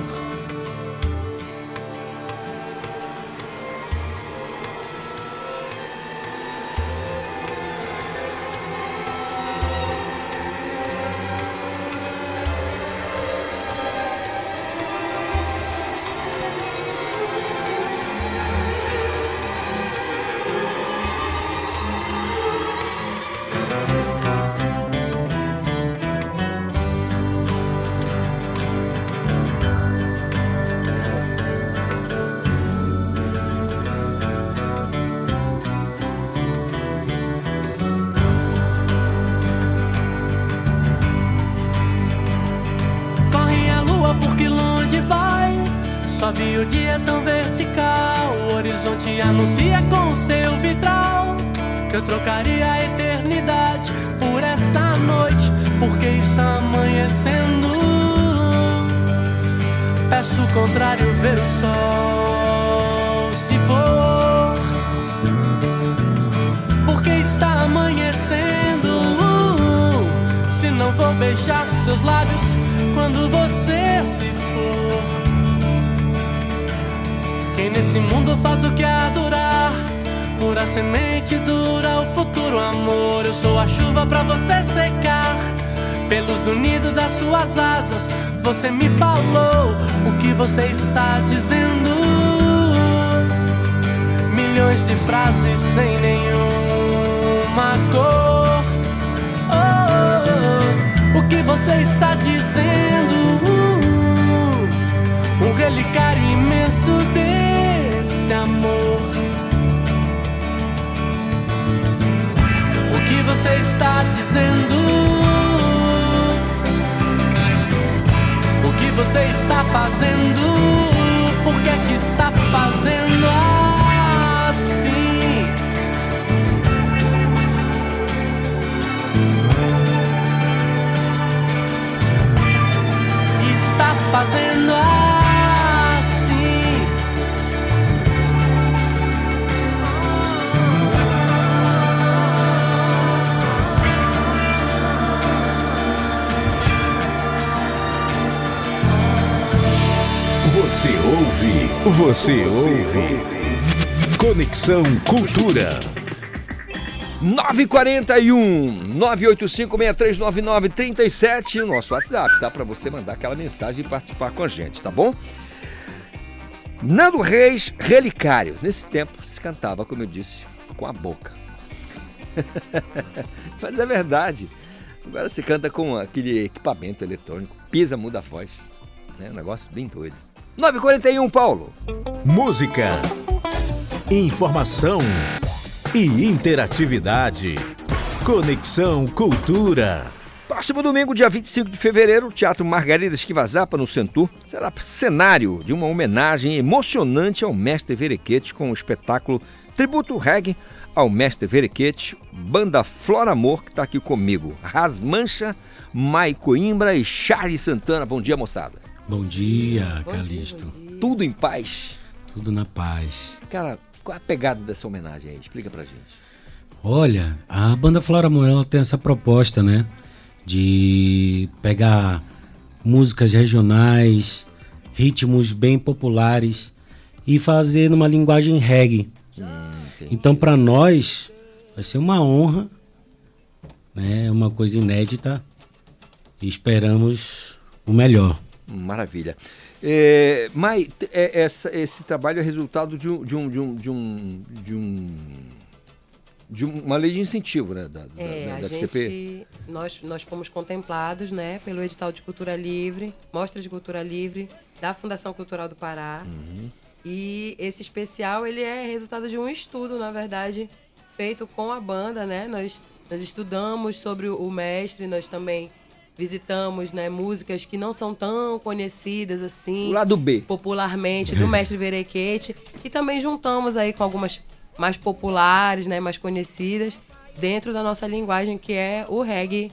Eu trocaria a eternidade por essa noite, porque está amanhecendo. Peço o contrário, ver o sol se pôr, porque está amanhecendo. Se não vou beijar seus lábios quando você se for. Quem nesse mundo faz o que? Pura semente dura o futuro amor. Eu sou a chuva pra você secar. Pelos unidos das suas asas, você me falou o que você está dizendo. Milhões de frases sem nenhuma cor. Oh, o que você está dizendo? Um relicário você está dizendo? O que você está fazendo? Por que é que está fazendo assim? Está fazendo assim. Você ouve, você ouve. Conexão Cultura. 941 985639937 o nosso WhatsApp, tá? Para você mandar aquela mensagem e participar com a gente, tá bom? Nando Reis, Relicário. Nesse tempo se cantava, como eu disse, com a boca. Mas é verdade. Agora se canta com aquele equipamento eletrônico, pisa, muda a voz. É um negócio bem doido. 941, Paulo. Música, informação e interatividade. Conexão Cultura. Próximo domingo, dia 25 de fevereiro, o Teatro Margarida Esquivazapa, no Centur, será cenário de uma homenagem emocionante ao mestre Verequete com o espetáculo Tributo Reggae ao mestre Verequete, banda Flora Amor, que está aqui comigo, Rasmancha, Mai Coimbra e Charles Santana. Bom dia, moçada. Bom dia, Calixto. Tudo em paz? Tudo na paz. Cara, qual é a pegada dessa homenagem aí? Explica pra gente. Olha, a banda Flora Morel tem essa proposta, né? De pegar músicas regionais, ritmos bem populares e fazer numa linguagem reggae. então, para nós, vai ser uma honra, né? Uma coisa inédita e esperamos o melhor. Maravilha. É, Mai, é, essa- esse trabalho é resultado de um, de um, de um, de um, de um- de uma lei de incentivo, né, da, É, da- a da FCP. gente, nós, nós fomos contemplados, né, pelo edital de cultura livre, mostra de cultura livre da Fundação Cultural do Pará. Uhum. E esse especial ele é resultado de um estudo, na verdade, feito com a banda, né? Nós, nós estudamos sobre o mestre, nós também visitamos, né, músicas que não são tão conhecidas assim. O lado B. Popularmente, do mestre Verequete. E também juntamos aí com algumas mais populares, né, mais conhecidas, dentro da nossa linguagem, que é o reggae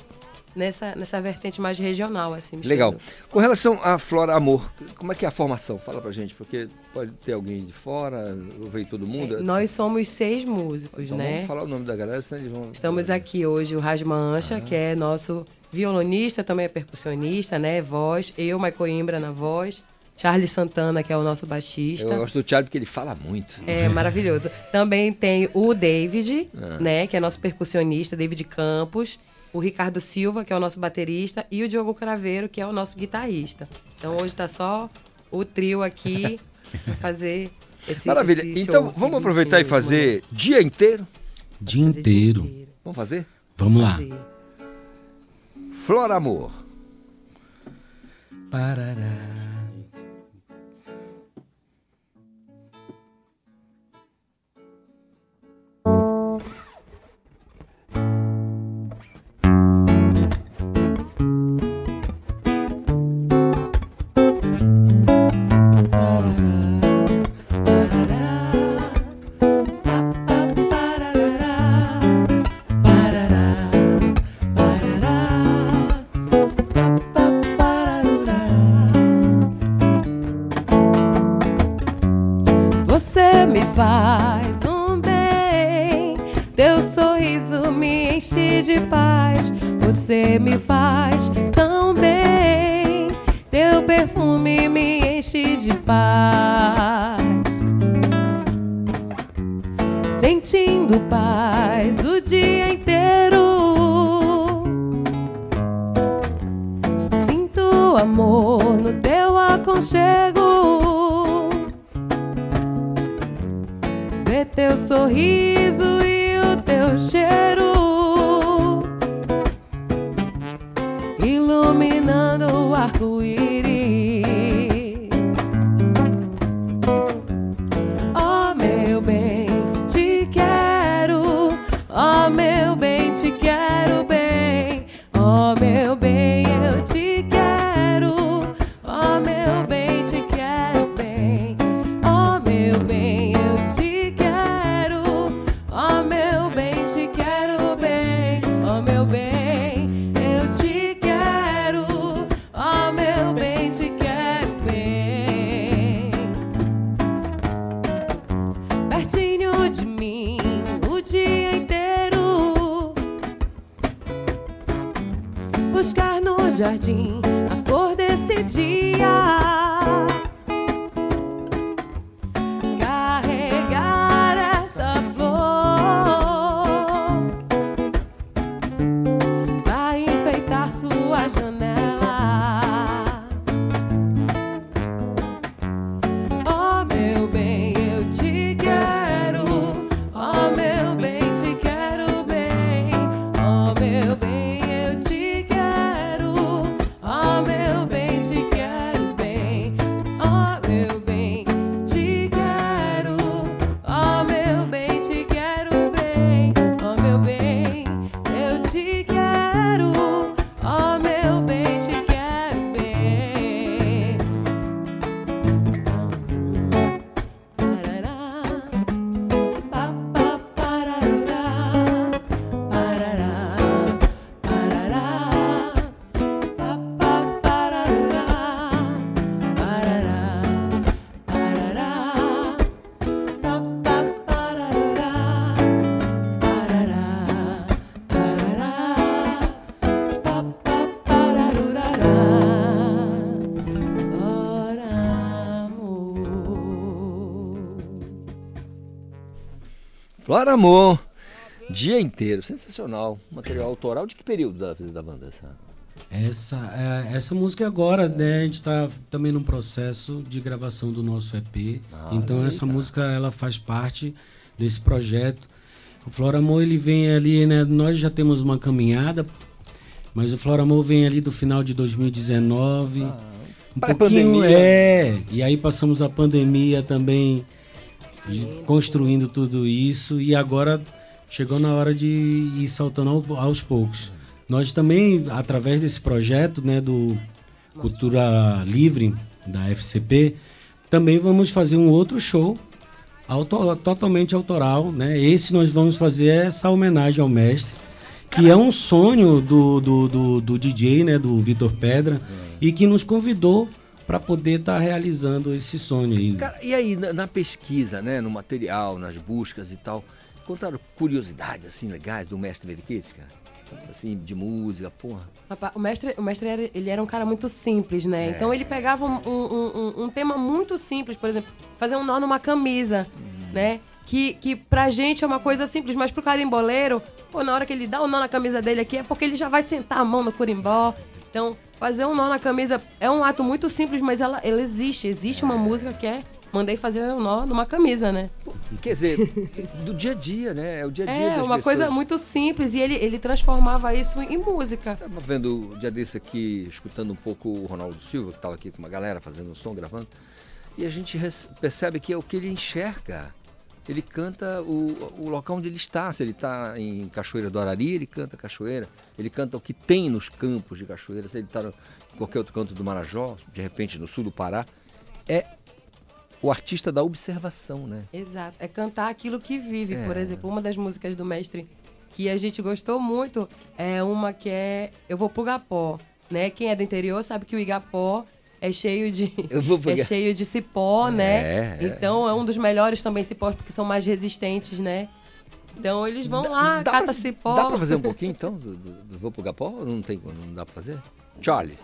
nessa, nessa vertente mais regional, assim. Legal. misturando. Com relação à Flora Amor, como é que é a formação? Fala pra gente, porque pode ter alguém de fora, veio todo mundo. É, Nós somos seis músicos, Então né? vamos falar o nome da galera, senão eles vão... Estamos aqui hoje o Rasma Ancha, que é nosso violonista, também é percussionista, né? Voz. Eu, Maico Imbra na voz. Charles Santana, que é o nosso baixista. Eu gosto do Thiago porque ele fala muito. É maravilhoso. Também tem o David, Ah. né, que é nosso percussionista, David Campos, o Ricardo Silva, que é o nosso baterista, e o Diogo Craveiro, que é o nosso guitarrista. Então hoje tá só o trio aqui pra fazer esse Maravilha. esse Então show vamos aproveitar e bichinhos, fazer dia inteiro? Dia inteiro. Vamos fazer? Vamos lá. Flora Amor. Parará. Flora Amor. Dia inteiro. Sensacional. Material autoral de que período da vida da banda? Essa? Essa, é, essa música agora, né, a gente está também num processo de gravação do nosso EP. Ah, então essa música ela faz parte desse projeto. O Flora Amor ele vem ali, né? Nós já temos uma caminhada, mas o Flora Amor vem ali do final de 2019. um pré-pandemia. é. E aí passamos a pandemia também construindo tudo isso e agora chegou na hora de ir saltando ao- aos poucos. Nós também, através desse projeto né, do Cultura Livre, da FCP, também vamos fazer um outro show auto- totalmente autoral. Né? Esse nós vamos fazer essa homenagem ao mestre. que é um sonho do, do, do, do DJ, né, do Vitor Pedra, e que nos convidou para poder estar realizando esse sonho aí. Cara, e aí, na, na pesquisa, né, no material, nas buscas e tal, encontraram curiosidades, assim, legais do mestre Veriquete, cara? Assim, de música, porra. Rapaz, o mestre, o mestre era, ele era um cara muito simples, né? É. Então ele pegava um, um, um- um tema muito simples, por exemplo, fazer um nó numa camisa, Uhum. né? Que, que pra gente é uma coisa simples, mas pro carimboleiro, pô, na hora que ele dá o nó na camisa dele aqui, é porque ele já vai sentar a mão no curimbó. Então, fazer um nó na camisa é um ato muito simples, mas ela, ela existe. Existe uma música que é mandei fazer um nó numa camisa, né? Quer dizer, do dia a dia, né? É o dia a dia É das uma pessoas. coisa muito simples e ele, ele transformava isso em música. Tava vendo o dia desse aqui, escutando um pouco o Ronaldo Silva, que estava aqui com uma galera fazendo um som, gravando, e a gente percebe que é o que ele enxerga. Ele canta o, o local onde ele está. Se ele está em Cachoeira do Arari, ele canta Cachoeira. Ele canta o que tem nos campos de Cachoeira. Se ele está em qualquer outro canto do Marajó, de repente no sul do Pará. É o artista da observação, né? Exato. É cantar aquilo que vive. É. Por exemplo, uma das músicas do mestre que a gente gostou muito é uma que é Eu Vou pro Igapó. Né? Quem é do interior sabe que o Igapó é cheio de é cheio de cipó, né? É, é. Então é um dos melhores também cipós porque são mais resistentes, né? Então eles vão lá, Dá cata pra- cipó. Dá pra fazer um pouquinho então do, do, do Vou pro Gapó? Ou Não tem, não dá pra fazer? Charles.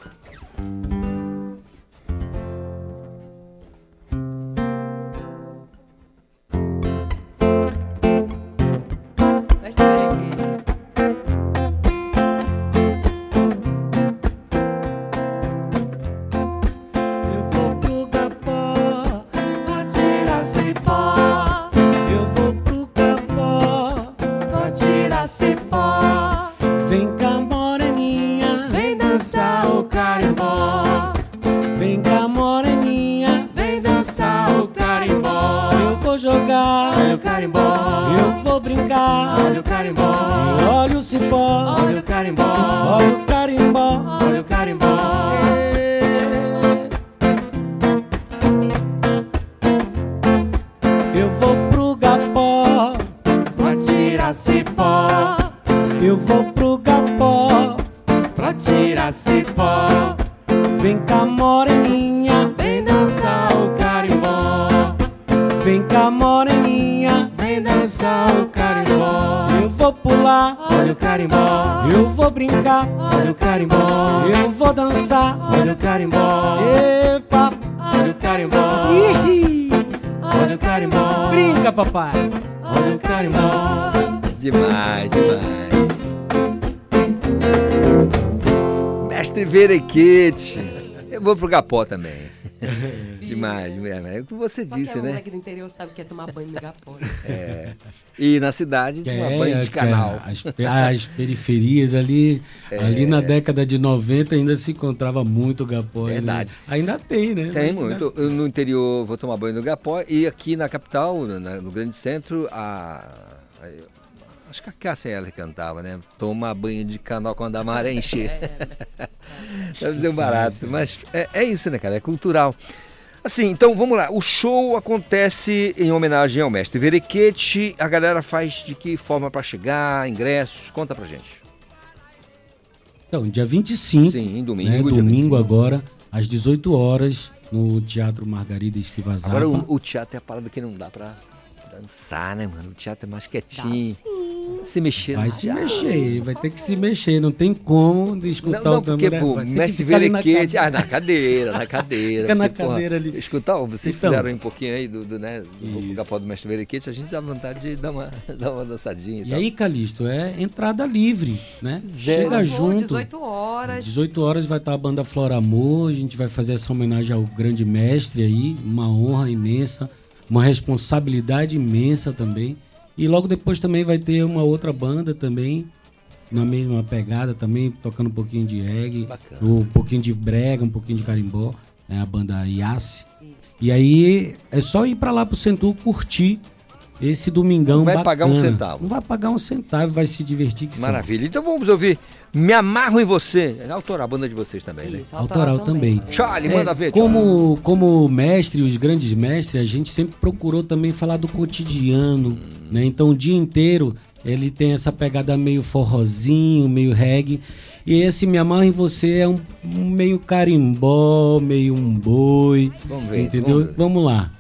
Vou pro Gapó também. demais, demais. É o que você Só disse, que a né? moleque do interior sabe que é tomar banho no Igapó. né? É. E na cidade É, banho de canal. As, as periferias ali, É. ali na década de 90 ainda se encontrava muito Gapó. né? Verdade. Ainda tem, né? Tem muito. Eu, no interior vou tomar banho no Gapó e aqui na capital, no, na- no grande centro, a- acho que a Cássia ela que cantava, né? Toma banho de canal quando a maré encher. Deve ser um barato, sim. mas é, é isso, né, cara? É cultural. Assim, então vamos lá. O show acontece em homenagem ao mestre Verequete. A galera faz de que forma para chegar? Ingressos? Conta pra gente. Então, dia 25, Sim, né, domingo, dia domingo 25. agora, às 18 horas, no Teatro Margarida Esquivazapa. Agora o, o teatro é a parada que não dá pra dançar, né, mano? O teatro é mais quietinho. Se mexer Vai no se teatro. mexer, vai ter que se mexer, não tem como de escutar Não, não, o porque, tambor. pô, vai ter que mestre Verequete, ah, na cadeira, na cadeira. Fica na porque, porra, cadeira ali. Escutar, ó, vocês Então. fizeram aí um pouquinho aí do, do, né, do capó do mestre Verequete, a gente dá vontade de dar uma, dar uma dançadinha e, E tal. aí, Calixto, é entrada livre, né? Zero. Chega junto. 18 horas. 18 horas vai estar a banda Flora Amor, a gente vai fazer essa homenagem ao grande mestre aí, uma honra imensa, uma responsabilidade imensa também. E logo depois também vai ter uma outra banda também, na mesma pegada também, tocando um pouquinho de reggae, Bacana. um pouquinho de brega, um pouquinho de carimbó, é a banda Yassi. E aí é só ir pra lá pro Centur curtir esse domingão Não vai pagar um bacana. centavo. Não vai pagar um centavo, vai se divertir. Maravilha. Então vamos ouvir Me Amarro em Você. É autoral, a banda de vocês também, né? Autoral também. Charlie, É, manda ver, Charlie. como, como mestre, os grandes mestres, a gente sempre procurou também falar do cotidiano, né? Então o dia inteiro Ele tem essa pegada meio forrozinho, meio reggae. E esse Me Amarro em Você é um, um meio carimbó, meio um boi. Vamos ver, Entendeu? vamos ver. vamos lá.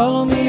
Gosto, que me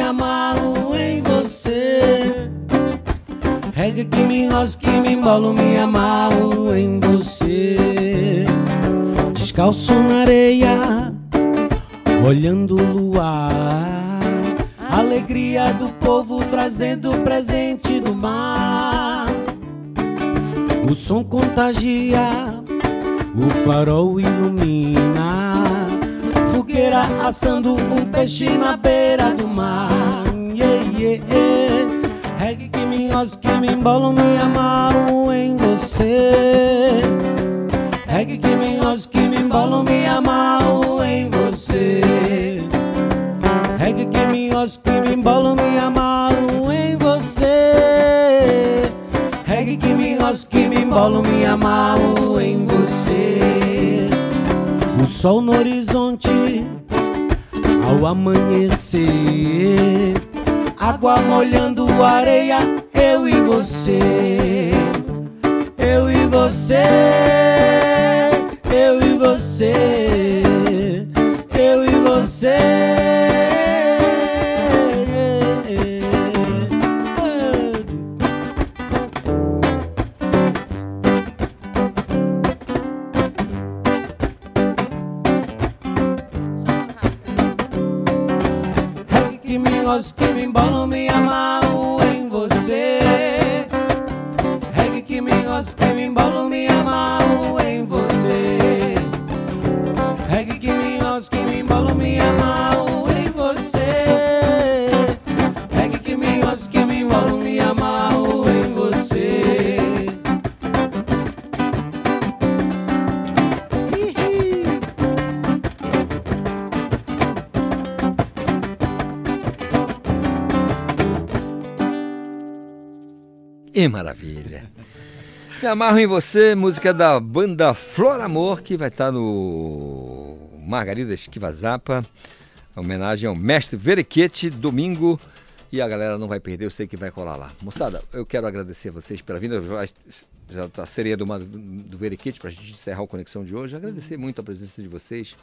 amarro em você, música da banda Flor Amor, que vai estar no Margarida Esquivazapa. Homenagem ao mestre Verequete, domingo. E a galera não vai perder, eu sei que vai colar lá. Moçada, eu quero agradecer a vocês pela vinda. Já- está seria do, do Verequete para a gente encerrar o Conexão de hoje. Agradecer muito a presença de vocês.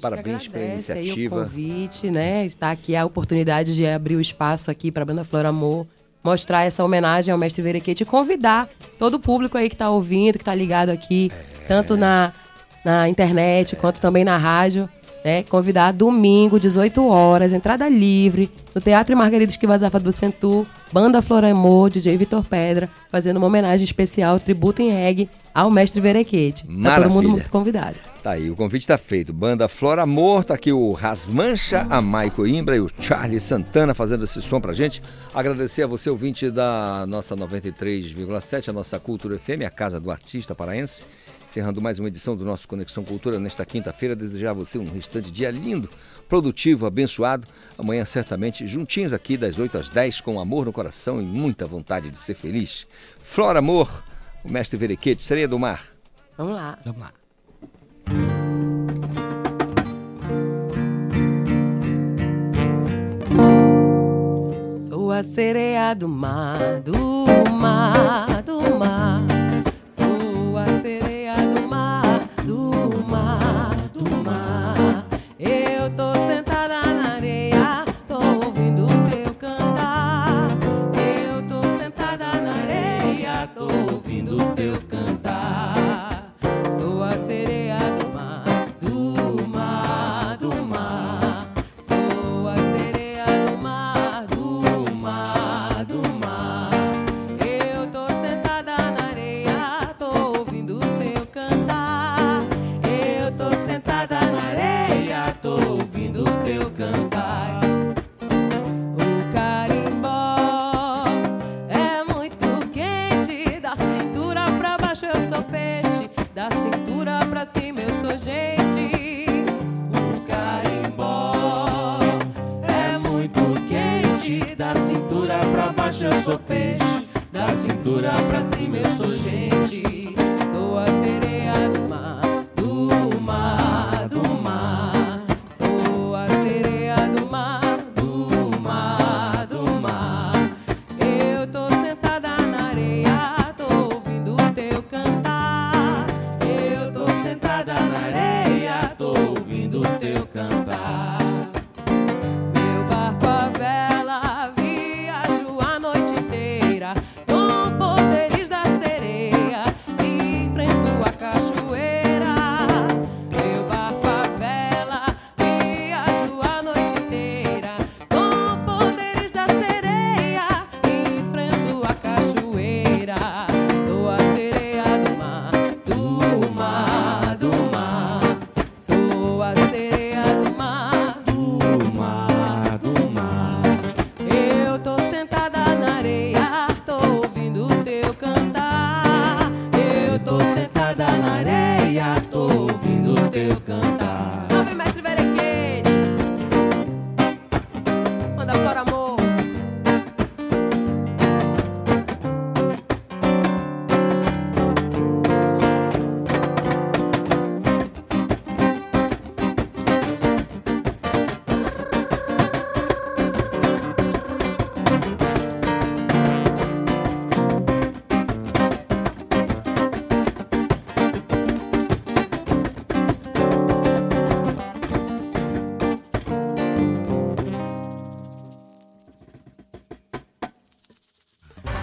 Parabéns pela agradece aí o iniciativa. convite, né? Está aqui a oportunidade de abrir o espaço aqui para a Banda Flor Amor, mostrar essa homenagem ao mestre Verequete e convidar todo o público aí que está ouvindo, que está ligado aqui, tanto na, na internet quanto também na rádio, né? Convidar domingo, 18 horas, entrada livre, no Teatro Margarida Esquivazafa do Centur, Banda Flor Amor, DJ Vitor Pedra, fazendo uma homenagem especial, tributo em reggae ao mestre Verequete. Tá todo mundo muito convidado. Tá aí, o convite está feito. Banda Flora Amor, tá aqui o Rasmancha, a Maico Imbra e o Charlie Santana fazendo esse som pra gente. Agradecer a você, ouvinte da nossa 93,7, a nossa Cultura FM, a casa do artista paraense. Encerrando mais uma edição do nosso Conexão Cultura nesta quinta-feira. Desejar a você um restante dia lindo, produtivo, abençoado. Amanhã, certamente, juntinhos aqui das 8 às 10, com amor no coração e muita vontade de ser feliz. Flora Amor, o mestre Verequete, Sereia do Mar. Vamos lá. Vamos lá. Sou a sereia do mar, do mar, do mar. Mar, do mar. jura pra si, eu sou gente.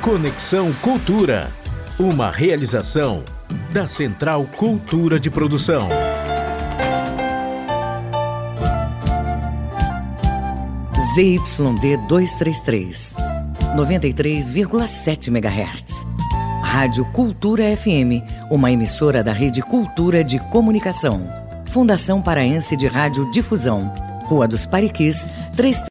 Conexão Cultura, uma realização da Central Cultura de Produção. ZYD 233, 93,7 MHz. Rádio Cultura FM, uma emissora da Rede Cultura de Comunicação. Fundação Paraense de Rádio Difusão, Rua dos Pariquis, 3